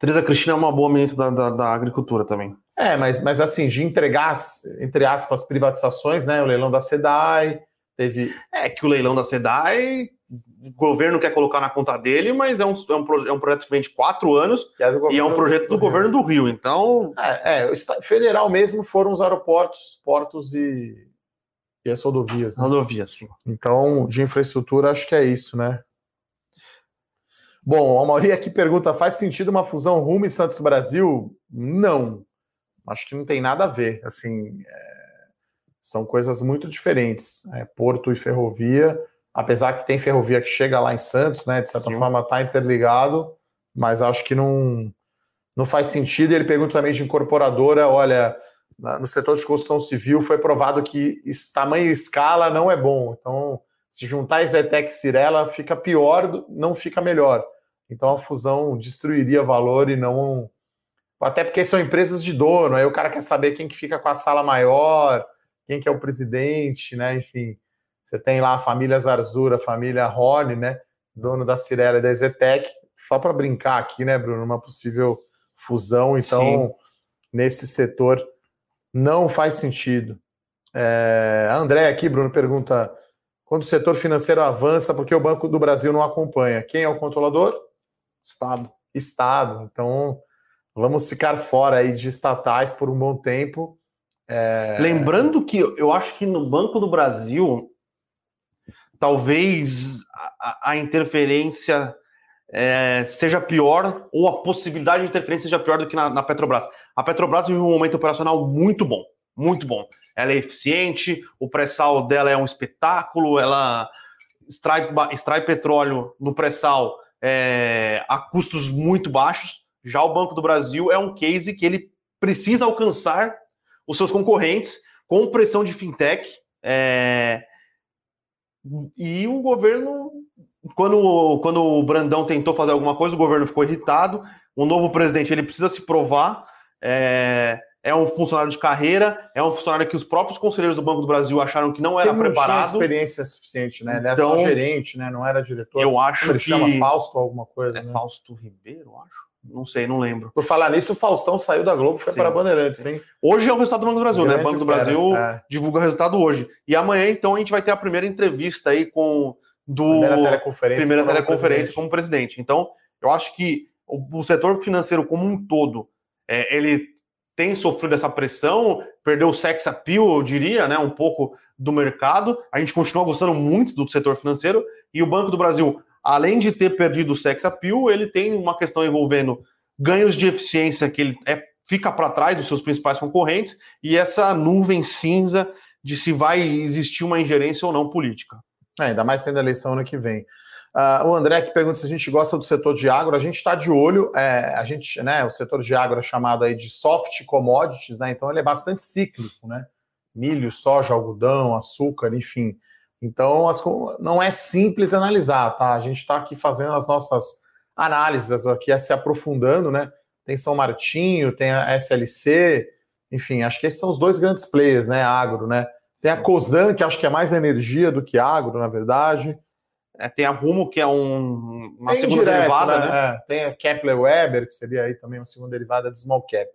S2: Teresa Cristina é uma boa ministra da, da, da, Agricultura também.
S1: É, mas, mas assim, de entregar, entre aspas, privatizações, né? O leilão da SEDAI, teve.
S2: É que o leilão da SEDAI o governo quer colocar na conta dele, mas é um, é um, é um projeto que vem de quatro anos é e é um projeto do, do governo do Rio. Então.
S1: É, é, federal mesmo foram os aeroportos, portos e, e as rodovias.
S2: Né? Rodovias, sim.
S1: Então, de infraestrutura, acho que é isso, né? Bom, a Mauri aqui pergunta: faz sentido uma fusão Rumo e Santos Brasil? Não. Acho que não tem nada a ver. Assim, é, são coisas muito diferentes. É, porto e ferrovia apesar que tem ferrovia que chega lá em Santos, né? De certa Sim. forma está interligado, mas acho que não, não faz sentido. Ele pergunta também de incorporadora, olha, no setor de construção civil foi provado que esse tamanho e escala não é bom. Então, se juntar Zetec e Cirela, fica pior, não fica melhor. Então a fusão destruiria valor e não. Até porque são empresas de dono, aí o cara quer saber quem que fica com a sala maior, quem que é o presidente, né? Enfim. Você tem lá a família Zarzura, a família Horn, né? Dono da Cirela e da Zetec. Só para brincar aqui, né, Bruno? Uma possível fusão. Então, Sim. nesse setor, não faz sentido. É, a André aqui, Bruno, pergunta: quando o setor financeiro avança, por que o Banco do Brasil não acompanha? Quem é o controlador?
S2: Estado.
S1: Estado. Então, vamos ficar fora aí de estatais por um bom tempo.
S2: É... Lembrando que eu acho que no Banco do Brasil talvez a, a interferência é, seja pior, ou a possibilidade de interferência seja pior do que na, na Petrobras. A Petrobras vive um momento operacional muito bom, muito bom. Ela é eficiente, o pré-sal dela é um espetáculo, ela extrai, extrai petróleo no pré-sal é, a custos muito baixos. Já o Banco do Brasil é um case que ele precisa alcançar os seus concorrentes com pressão de fintech. É, e o governo, quando, quando o Brandão tentou fazer alguma coisa, o governo ficou irritado. O novo presidente ele precisa se provar. É, é um funcionário de carreira, é um funcionário que os próprios conselheiros do Banco do Brasil acharam que não era
S1: não
S2: preparado.
S1: Tinha experiência suficiente, né? Ele então, era gerente, né? Não era diretor.
S2: Eu acho
S1: ele
S2: que
S1: chama Fausto alguma coisa.
S2: É né? Fausto Ribeiro, acho. Não sei, não lembro.
S1: Por falar nisso, o Faustão saiu da Globo e foi para a Bandeirantes, hein?
S2: Hoje é o resultado do Banco do Brasil, Grande né? O Banco do Brasil é. divulga o resultado hoje. E amanhã, então, a gente vai ter a primeira entrevista aí com do
S1: primeira teleconferência,
S2: primeira como, teleconferência presidente. como presidente. Então, eu acho que o, o setor financeiro como um todo, é, ele tem sofrido essa pressão, perdeu o sex appeal, eu diria, né? Um pouco do mercado. A gente continua gostando muito do setor financeiro e o Banco do Brasil além de ter perdido o sex appeal, ele tem uma questão envolvendo ganhos de eficiência que ele é, fica para trás dos seus principais concorrentes e essa nuvem cinza de se vai existir uma ingerência ou não política.
S1: É, ainda mais tendo a eleição ano que vem. Uh, o André que pergunta se a gente gosta do setor de agro, a gente está de olho, é, a gente, né, o setor de agro é chamado aí de soft commodities, né, então ele é bastante cíclico, né, milho, soja, algodão, açúcar, enfim, Então, as, não é simples analisar, tá? A gente está aqui fazendo as nossas análises aqui, se aprofundando, né? Tem São Martinho, tem a SLC, enfim, acho que esses são os dois grandes players, né? Agro, né? Tem a Cosan, que acho que é mais energia do que agro, na verdade.
S2: É, tem a Rumo, que é um, uma tem segunda direto, derivada, né? né? É,
S1: tem a Kepler Weber, que seria aí também uma segunda derivada de small cap.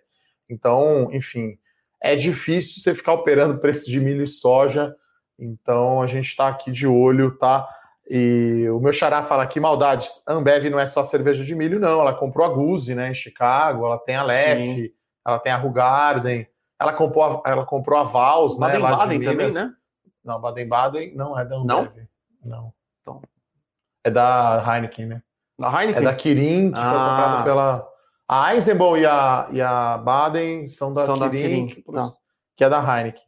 S1: Então, enfim, é difícil você ficar operando preço de milho e soja. Então, a gente está aqui de olho, tá? E o meu xará fala aqui, maldades, Ambev não é só cerveja de milho, não. Ela comprou a Guzi, né, em Chicago, ela tem a Lef, ela tem a Rugarden, ela comprou a, ela comprou a Vals,
S2: né? Baden-Baden também, né?
S1: Não, Baden-Baden não é da Ambev. Não? Não. Então, é da Heineken, né?
S2: Da Heineken?
S1: É da Kirin, que ah. foi comprada pela... A Eisenbahn e a, e a Baden são da são Kirin, da Kirin. Que, que é da Heineken.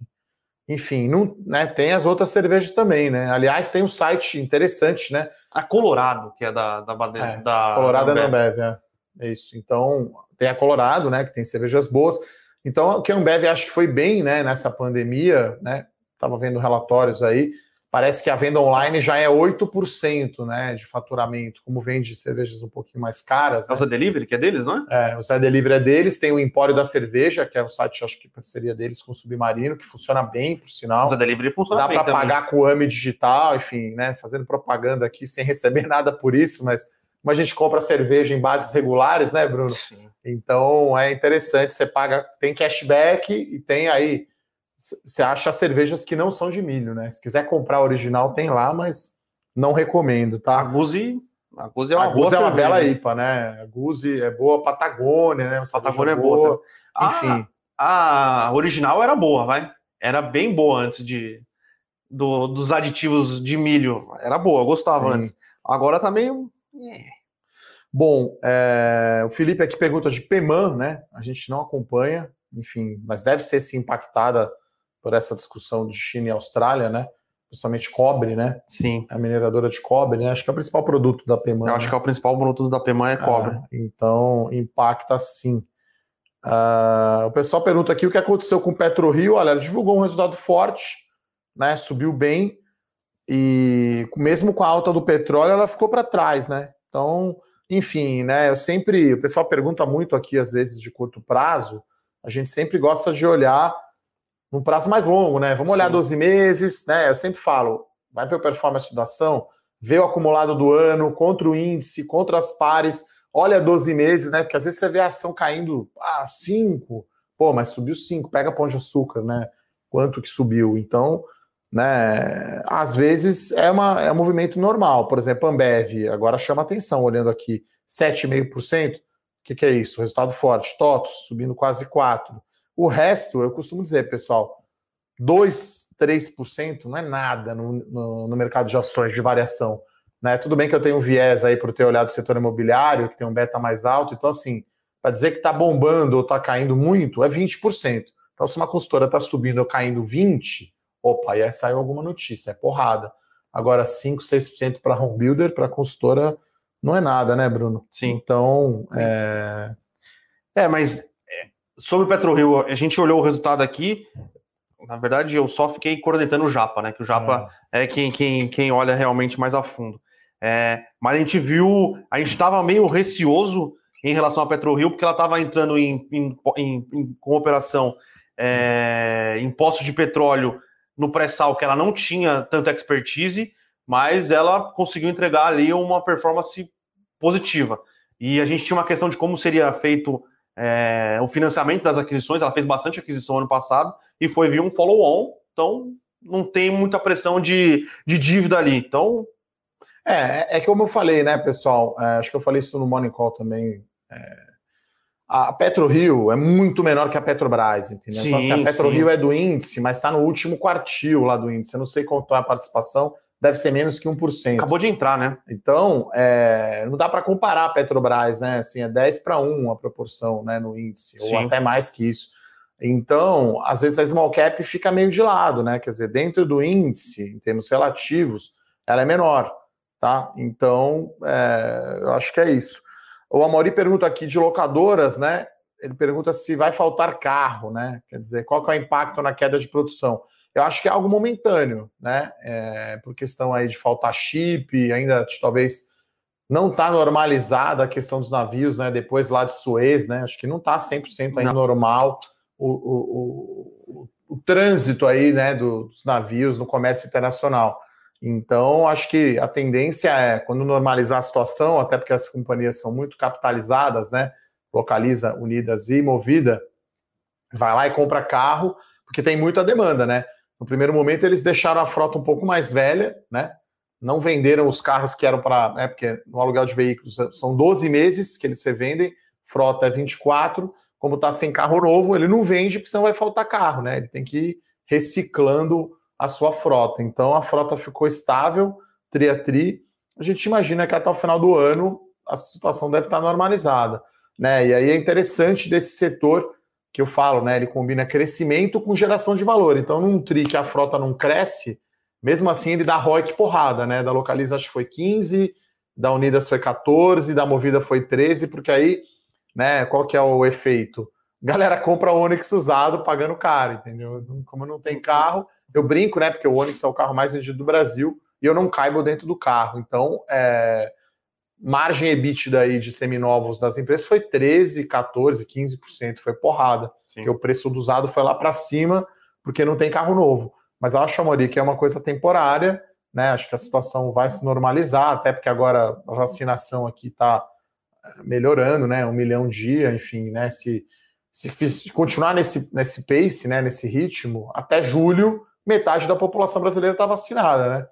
S1: Enfim, não, né, tem as outras cervejas também, né? Aliás, tem um site interessante, né?
S2: A Colorado, que é da, da. É,
S1: da, Colorado da é Ambev, é. é isso. Então, tem a Colorado, né? Que tem cervejas boas. Então, o que a Ambev acho que foi bem, né? Nessa pandemia, né? Tava vendo relatórios aí parece que a venda online já é 8% né, de faturamento, como vende cervejas um pouquinho mais caras.
S2: É o Zé Delivery, que é deles, não
S1: é? É, o Zé Delivery é deles, tem o Empório da Cerveja, que é um site, acho que parceria deles com o Submarino, que funciona bem, por sinal.
S2: O Zé Delivery funciona
S1: Dá
S2: bem
S1: Dá para pagar com o AMI Digital, enfim, né, fazendo propaganda aqui sem receber nada por isso, mas como a gente compra cerveja em bases regulares, né, Bruno? Sim. Então é interessante, você paga, tem cashback e tem aí você acha cervejas que não são de milho, né? Se quiser comprar original, tem lá, mas não recomendo, tá?
S2: A Guzi, a Guzi é uma,
S1: a boa é uma bela IPA, né? A Guzi é boa, Patagônia, né?
S2: Patagônia é boa. boa. Enfim. A, a, original era boa, vai. Era bem boa antes de do, dos aditivos de milho. Era boa, eu gostava Sim. antes. Agora tá meio. É.
S1: Bom, é, o Felipe aqui pergunta de Peman, né? A gente não acompanha, enfim, mas deve ser sim impactada por essa discussão de China e Austrália, né? Principalmente cobre, né?
S2: Sim.
S1: A mineradora de cobre, né? Acho que é o principal produto da PEMAN.
S2: Eu acho né? que é o principal produto da PEMAN é cobre. Ah,
S1: então, impacta sim. Uh, o pessoal pergunta aqui o que aconteceu com o PetroRio. Olha, ela divulgou um resultado forte, né? Subiu bem e mesmo com a alta do petróleo, ela ficou para trás, né? Então, enfim, né? Eu sempre, o pessoal pergunta muito aqui às vezes de curto prazo. A gente sempre gosta de olhar num prazo mais longo, né? Vamos olhar Sim. 12 meses, né? Eu sempre falo, vai ver o performance da ação, vê o acumulado do ano, contra o índice, contra as pares, olha 12 meses, né? Porque às vezes você vê a ação caindo, ah, 5, pô, mas subiu 5, pega pão de açúcar, né? Quanto que subiu. Então, né? Às vezes é, uma, é um movimento normal. Por exemplo, Ambev, agora chama atenção, olhando aqui, 7,5%. O que, que é isso? Resultado forte. TOTOS subindo quase 4%. O resto, eu costumo dizer, pessoal, 2, 3% não é nada no, no, no, mercado de ações de variação. Né? Tudo bem que eu tenho um viés aí por ter olhado o setor imobiliário, que tem um beta mais alto, então assim, para dizer que está bombando ou está caindo muito, é 20%. Então, se uma consultora está subindo ou caindo 20%, opa, aí saiu alguma notícia, é porrada. Agora, 5, 6% para home builder, para consultora, não é nada, né, Bruno?
S2: Sim.
S1: Então, é...
S2: É, mas sobre o PetroRio, a gente olhou o resultado aqui. Na verdade, eu só fiquei coordenando o Japa, né? Que o Japa é, é quem, quem, quem olha realmente mais a fundo. É, mas a gente viu, a gente estava meio receoso em relação à PetroRio, porque ela estava entrando em, em, em, em, com operação é, em postos de petróleo no pré-sal, que ela não tinha tanta expertise, mas ela conseguiu entregar ali uma performance positiva. E a gente tinha uma questão de como seria feito é, o financiamento das aquisições, ela fez bastante aquisição ano passado e foi vir um follow-on, então não tem muita pressão de, de dívida ali. Então.
S1: É, é como eu falei, né, pessoal? É, acho que eu falei isso no Morning Call também. É, a PetroRio é muito menor que a Petrobras, entendeu? Sim, então, assim, a PetroRio é do índice, mas está no último quartil lá do índice. Eu não sei quanto é a participação, deve ser menos que 1%.
S2: Acabou de entrar, né?
S1: Então, é, não dá para comparar a Petrobras, né? Assim, é 10 para 1 a proporção né, no índice, Sim. ou até mais que isso. Então, às vezes a small cap fica meio de lado, né? Quer dizer, dentro do índice, em termos relativos, ela é menor, tá? Então, é, eu acho que é isso. O Amori pergunta aqui de locadoras, né? Ele pergunta se vai faltar carro, né? Quer dizer, qual que é o impacto na queda de produção? Eu acho que é algo momentâneo, né? É, por questão aí de faltar chip, ainda talvez não está normalizada a questão dos navios, né? Depois lá de Suez, né? Acho que não está 100% ainda não. normal o, o, o, o, trânsito aí, né? Dos navios no comércio internacional. Então, acho que a tendência é, quando normalizar a situação, até porque as companhias são muito capitalizadas, né? Localiza, Unidas e Movida, vai lá e compra carro, porque tem muita demanda, né? No primeiro momento, eles deixaram a frota um pouco mais velha, né? Não venderam os carros que eram para. Né, porque no aluguel de veículos são 12 meses que eles se vendem, frota é 24. Como está sem carro novo, ele não vende, porque senão vai faltar carro, né? Ele tem que ir reciclando a sua frota. Então a frota ficou estável, tri a tri. A gente imagina que até o final do ano a situação deve estar normalizada. Né? E aí é interessante desse setor que eu falo, né? Ele combina crescimento com geração de valor. Então, num tri que a frota não cresce, mesmo assim ele dá ROIC porrada, né? Da Localiza acho que foi 15, da Unidas foi 14, da Movida foi 13, porque aí, né, qual que é o efeito? Galera compra o Onix usado pagando caro, entendeu? Como não tem carro, eu brinco, né? Porque o Onix é o carro mais vendido do Brasil e eu não caibo dentro do carro. Então, é, margem EBITDA aí de seminovos das empresas foi 13, 14, 15%, foi porrada. Sim. Porque o preço do usado foi lá para cima, porque não tem carro novo. Mas acho, Amori, que é uma coisa temporária, né? Acho que a situação vai se normalizar, até porque agora a vacinação aqui está melhorando, né? Um milhão dia, enfim, né? Se, se continuar nesse, nesse pace, né? Nesse ritmo, até julho metade da população brasileira está vacinada, né?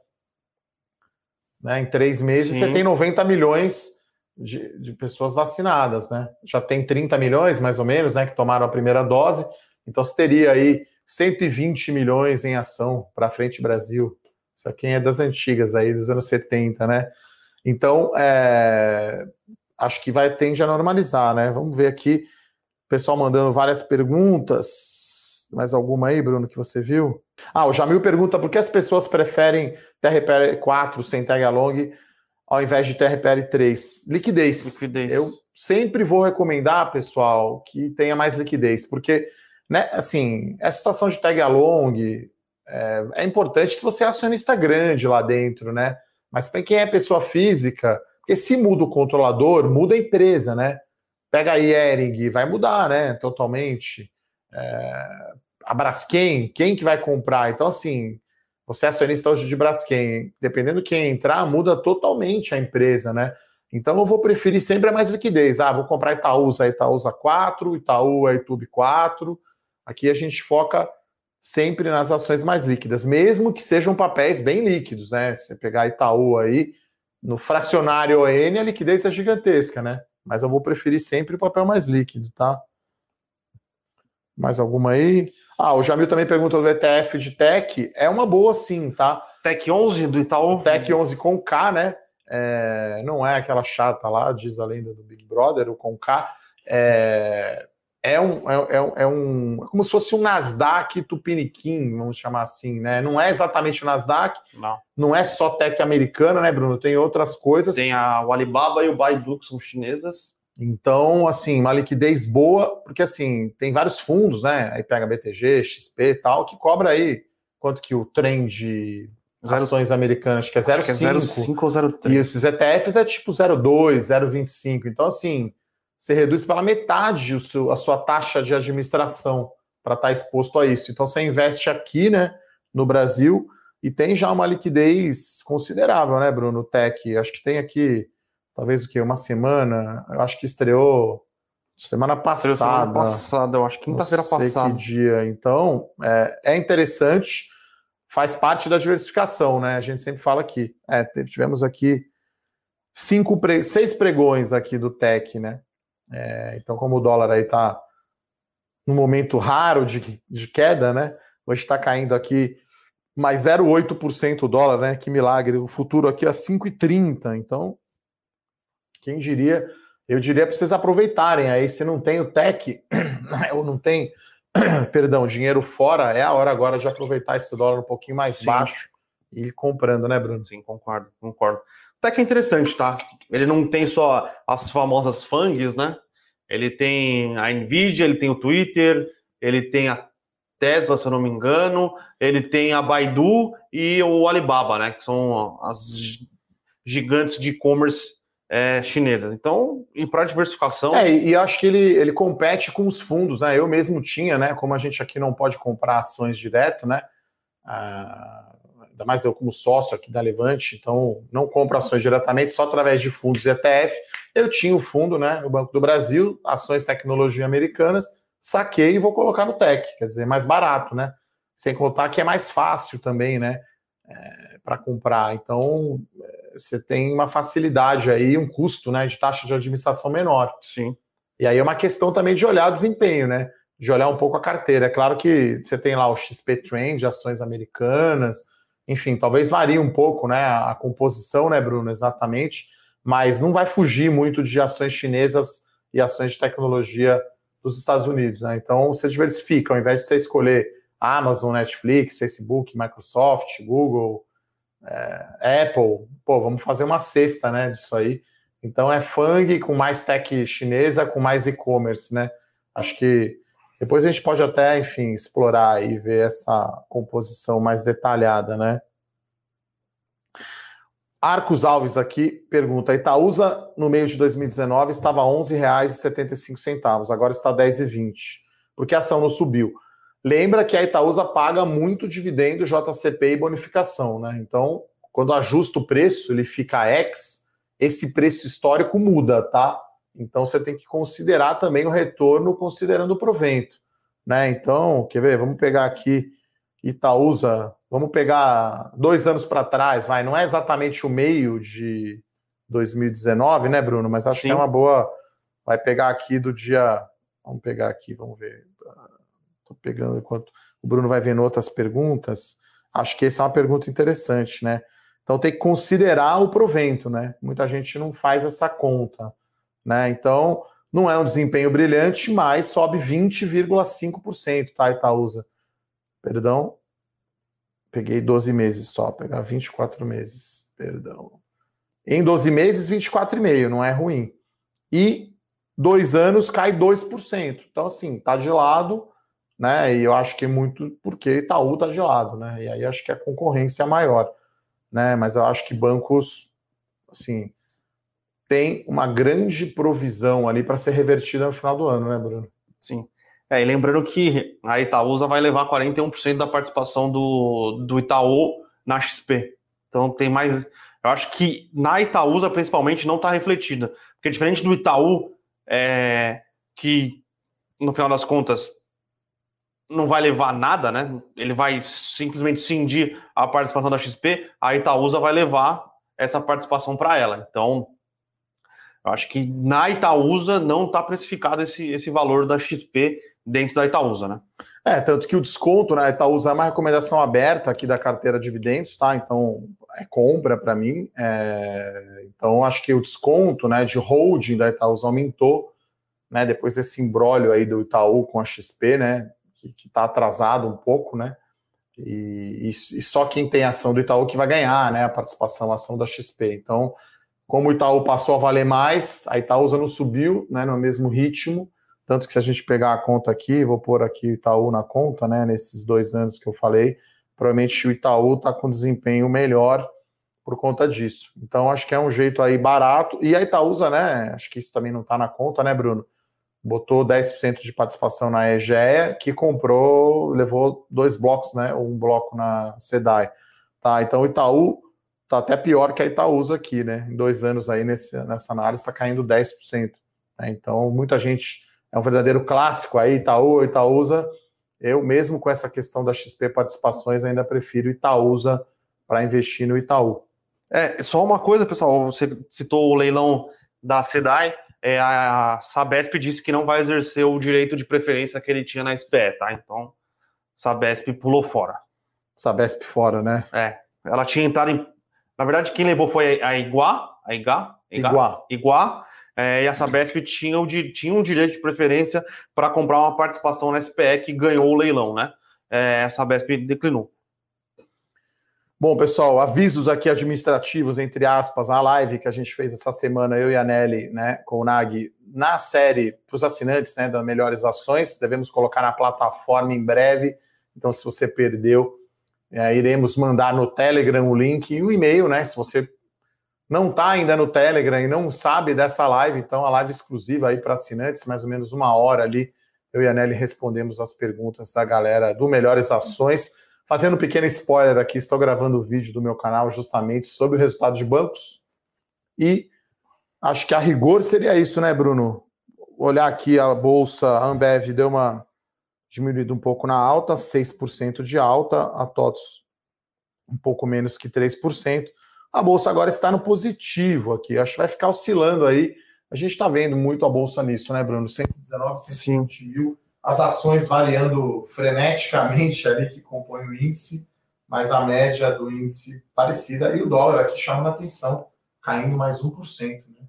S1: Né? Em três meses Sim. você tem 90 milhões de, de, pessoas vacinadas, né? Já tem 30 milhões, mais ou menos, né? Que tomaram a primeira dose. Então você teria aí 120 milhões em ação para frente Brasil. Isso aqui é das antigas aí, dos anos 70, né? Então, é, acho que vai tende a normalizar, né? Vamos ver aqui, pessoal mandando várias perguntas. Mais alguma aí, Bruno, que você viu? Ah, o Jamil pergunta por que as pessoas preferem TRPR 4 sem tag along ao invés de TRPR 3? Liquidez. Liquidez. Eu sempre vou recomendar, pessoal, que tenha mais liquidez, porque, né, assim, essa situação de tag along é, é importante se você é acionista grande lá dentro, né? Mas para quem é pessoa física, porque se muda o controlador, muda a empresa, né? Pega a Ering, vai mudar, né? Totalmente. É, a Braskem, quem que vai comprar? Então, assim, você é acionista hoje de Braskem, dependendo de quem entrar, muda totalmente a empresa, né? Então eu vou preferir sempre a mais liquidez. Ah, vou comprar Itaúsa, Itaúsa 4, Itaú, YouTube 4. Aqui a gente foca sempre nas ações mais líquidas, mesmo que sejam papéis bem líquidos, né? Se você pegar Itaú aí, no fracionário ON, a liquidez é gigantesca, né? Mas eu vou preferir sempre o papel mais líquido, tá? Mais alguma aí? Ah, o Jamil também pergunta do ETF de Tech. É uma boa sim, tá?
S2: Tech 11 do Itaú?
S1: Tech 11 com K, né? É, não é aquela chata lá, diz a lenda do Big Brother, o com K. É, é, um, é, é, é um. É como se fosse um Nasdaq Tupiniquim, vamos chamar assim, né? Não é exatamente o Nasdaq.
S2: Não.
S1: Não é só tech americana, né, Bruno? Tem outras coisas.
S2: Tem a, o Alibaba e o Baidu, que são chinesas.
S1: Então, assim, uma liquidez boa, porque assim, tem vários fundos, né? Aí pega BTG, XP e tal, que cobra aí quanto que o trem de ações americanas, acho que é 0,5
S2: é ou 0,3.
S1: E esses ETFs é tipo 0,2, 0,25. Então, assim, você reduz pela metade o seu, a sua taxa de administração para estar tá exposto a isso. Então, você investe aqui, né, no Brasil, e tem já uma liquidez considerável, né, Bruno? Tech, acho que tem aqui talvez o que? Uma semana. Eu acho que estreou semana passada. semana
S2: passada, eu acho quinta-feira passada.
S1: Que dia. Então, é, é, interessante, faz parte da diversificação, né? A gente sempre fala aqui. É, tivemos aqui cinco, pre... seis pregões aqui do Tech, né? É, então, como o dólar aí tá num momento raro de, de queda, né? Hoje está caindo aqui mais 0,8% o dólar, né? Que milagre. O futuro aqui é 5,30. Então, quem diria? Eu diria para vocês aproveitarem aí. Se não tem o tech, ou não tem, perdão, dinheiro fora, é a hora agora de aproveitar esse dólar um pouquinho mais Sim. baixo e ir comprando, né, Bruno?
S2: Sim, concordo, concordo. Até que é interessante, tá? Ele não tem só as famosas FANGs, né? Ele tem a Nvidia, ele tem o Twitter, ele tem a Tesla, se eu não me engano, ele tem a Baidu e o Alibaba, né? Que são as gigantes de e-commerce é, chinesas. Então, e para diversificação.
S1: É, e acho que ele, ele compete com os fundos, né? Eu mesmo tinha, né? Como a gente aqui não pode comprar ações direto, né? Ah, ainda mais eu como sócio aqui da Levante, então não compro ações diretamente, só através de fundos ETF. Eu tinha o fundo, né? No Banco do Brasil, ações tecnologia americanas, saquei e vou colocar no TEC, quer dizer, mais barato, né? Sem contar que é mais fácil também, né? É, para comprar. Então, você tem uma facilidade aí, um custo né, de taxa de administração menor.
S2: Sim.
S1: E aí é uma questão também de olhar o desempenho, né? De olhar um pouco a carteira. É claro que você tem lá o XP Trend de ações americanas, enfim, talvez varie um pouco né, a composição, né, Bruno, exatamente, mas não vai fugir muito de ações chinesas e ações de tecnologia dos Estados Unidos. Né? Então você diversifica, ao invés de você escolher Amazon, Netflix, Facebook, Microsoft, Google, é, Apple, pô, vamos fazer uma cesta, né, disso aí. Então é Fang com mais tech chinesa, com mais e-commerce, né? Acho que depois a gente pode até, enfim, explorar e ver essa composição mais detalhada, né? Arcos Alves aqui pergunta: Itaúsa no meio de 2019 estava R$ 11,75, agora está R$ 10,20. Por que a ação não subiu? Lembra que a Itaúsa paga muito dividendo, JCP e bonificação, né? Então, quando ajusta o preço, ele fica X, esse preço histórico muda, tá? Então você tem que considerar também o retorno considerando o provento, né? Então, quer ver? Vamos pegar aqui Itaúsa, vamos pegar dois anos para trás, vai, não é exatamente o meio de 2019, né, Bruno? Mas acho Sim. que é uma boa. Vai pegar aqui do dia. Vamos pegar aqui, vamos ver. Estou pegando enquanto o Bruno vai vendo outras perguntas. Acho que essa é uma pergunta interessante, né? Então tem que considerar o provento, né? Muita gente não faz essa conta, né? Então não é um desempenho brilhante, mas sobe 20,5%, tá, Itaúsa? Perdão. Peguei 12 meses só, pegar 24 meses, perdão. Em 12 meses, 24,5, não é ruim. E dois anos cai 2%. Então, assim, tá de lado, né? E eu acho que muito porque Itaú tá de lado, né? E aí acho que a concorrência é maior, né? Mas eu acho que bancos, assim, tem uma grande provisão ali para ser revertida no final do ano, né, Bruno?
S2: Sim. É, e lembrando que a Itaúsa vai levar 41% da participação do, do Itaú na XP. Então tem mais. Eu acho que na Itaúsa, principalmente, não está refletida. Porque diferente do Itaú, é, que no final das contas não vai levar nada, né? Ele vai simplesmente cindir a participação da XP, a Itaúsa vai levar essa participação para ela. Então, eu acho que na Itaúsa não está precificado esse, esse valor da XP dentro da Itaúsa, né?
S1: É, tanto que o desconto na Itaúsa é uma recomendação aberta aqui da carteira de dividendos, tá? Então, é compra para mim. É... Então, acho que o desconto né, de holding da Itaúsa aumentou, né? Depois desse embrólio aí do Itaú com a XP, né? Que está atrasado um pouco, né? E, e, e, só quem tem ação do Itaú que vai ganhar, né? A participação, a ação da XP. Então, como o Itaú passou a valer mais, a Itaúsa não subiu, né? No mesmo ritmo. Tanto que se a gente pegar a conta aqui, vou pôr aqui o Itaú na conta, né? Nesses dois anos que eu falei, provavelmente o Itaú está com desempenho melhor por conta disso. Então, acho que é um jeito aí barato. E a Itaúsa, né? Acho que isso também não está na conta, né, Bruno? Botou 10% de participação na EGEA, que comprou, levou dois blocos, né? Um bloco na SEDAI. Tá, então o Itaú tá até pior que a Itaúsa aqui, né? Em dois anos aí nesse, nessa análise está caindo 10%. Né? Então, muita gente é um verdadeiro clássico aí, Itaú, Itaúsa. Eu mesmo com essa questão da XP participações ainda prefiro Itaúsa para investir no Itaú.
S2: É, só uma coisa, pessoal, você citou o leilão da SEDAI, é, a Sabesp disse que não vai exercer o direito de preferência que ele tinha na SPE, tá? Então, Sabesp pulou fora.
S1: Sabesp fora, né?
S2: É. Ela tinha entrado em. Na verdade, quem levou foi a Iguá, a Igá,
S1: Iguá.
S2: Iguá. É, e a Sabesp tinha, o, tinha um direito de preferência para comprar uma participação na SPE que ganhou o leilão, né? É, a Sabesp declinou.
S1: Bom, pessoal, avisos aqui administrativos, entre aspas, a live que a gente fez essa semana, eu e a Nelly, né, com o Nag, na série para os assinantes né, da Melhores Ações. Devemos colocar na plataforma em breve Então, se você perdeu, é, iremos mandar no Telegram o link e o e-mail, né? Se você não está ainda no Telegram e não sabe dessa live, então a live exclusiva aí para assinantes, mais ou menos uma hora ali, eu e a Nelly respondemos as perguntas da galera do Melhores Ações. Fazendo um pequeno spoiler aqui, estou gravando o vídeo do meu canal justamente sobre o resultado de bancos e acho que a rigor seria isso, né, Bruno? Olhar aqui a bolsa, a Ambev deu uma diminuída um pouco na alta, 6% de alta, a TOTS um pouco menos que 3%. A bolsa agora está no positivo aqui, acho que vai ficar oscilando aí. A gente está vendo muito a bolsa nisso, né, Bruno? 119, 120 Sim. mil. As ações variando freneticamente ali que compõem o índice, mas a média do índice parecida. E o dólar aqui chama a atenção, caindo mais 1%. Né?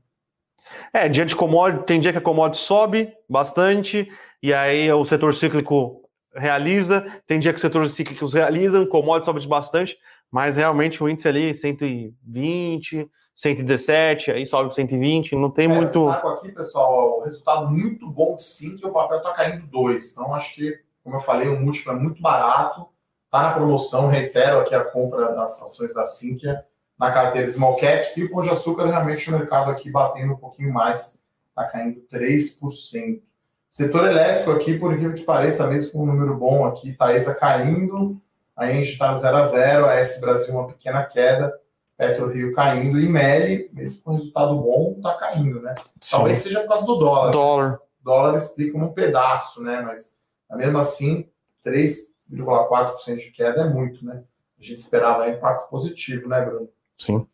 S2: É, dia de commodity, tem dia que a commodity sobe bastante, e aí o setor cíclico realiza, tem dia que o setor cíclico realiza, o commodity sobe bastante, mas realmente o índice ali 120, 117, aí sobe 120, não tem é, muito.
S1: aqui, pessoal, o resultado muito bom de sim que o papel está caindo 2. Então, acho que, como eu falei, o múltiplo é muito barato, está na promoção, reitero aqui a compra das ações da Sinqia na carteira Small Caps e o Pão de Açúcar, realmente o mercado aqui batendo um pouquinho mais, está caindo 3%. Setor elétrico aqui, por incrível que pareça, mesmo com um número bom aqui, Taesa caindo, a gente está no 0 a 0 a S Brasil uma pequena queda, Petro Rio caindo, e Meli, mesmo com resultado bom, está caindo, né? Sim. Talvez seja por causa do dólar.
S2: Dólar.
S1: O dólar explica um pedaço, né? Mas mesmo assim, 3,4% de queda é muito, né? A gente esperava impacto positivo, né, Bruno?
S2: Sim.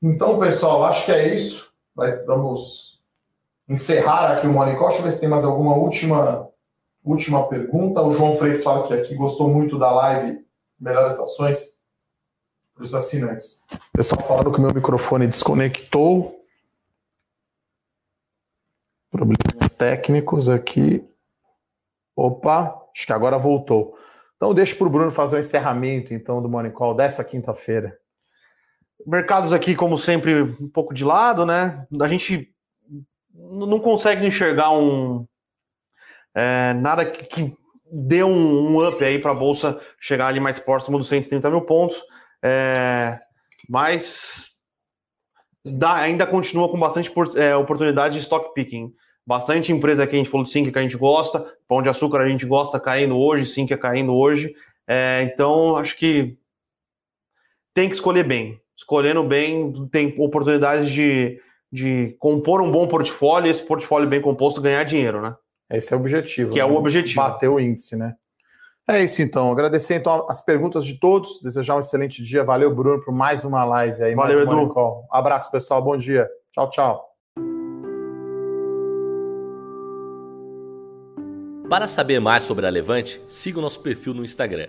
S1: Então, pessoal, acho que é isso. Vai, vamos encerrar aqui o Money Call. Deixa eu ver se tem mais alguma última Última pergunta. O João Freitas fala que aqui gostou muito da live Melhores Ações para os assinantes. Pessoal falando que o meu microfone desconectou. Problemas técnicos aqui. Opa, acho que agora voltou. Então deixa para o Bruno fazer o encerramento então do Money Call dessa quinta-feira.
S2: Mercados aqui, como sempre, um pouco de lado, né? A gente não consegue enxergar um, é, nada que, que dê um, um up aí para a bolsa chegar ali mais próximo dos 130 mil pontos, é, mas dá, ainda continua com bastante é, oportunidade de stock picking. Bastante empresa que a gente falou de Sync que a gente gosta, Pão de Açúcar a gente gosta caindo hoje, Sync é caindo hoje. É, então, acho que tem que escolher bem. Escolhendo bem, tem oportunidades de, de compor um bom portfólio e esse portfólio bem composto ganhar dinheiro, né?
S1: Esse é o objetivo.
S2: Que né? é o objetivo.
S1: Bater o índice, né? É isso então. Agradecer então as perguntas de todos. Desejar um excelente dia. Valeu, Bruno, por mais uma live aí.
S2: Valeu, Edu.
S1: Call. Abraço, pessoal. Bom dia. Tchau, tchau.
S3: Para saber mais sobre a Levante, siga o nosso perfil no Instagram,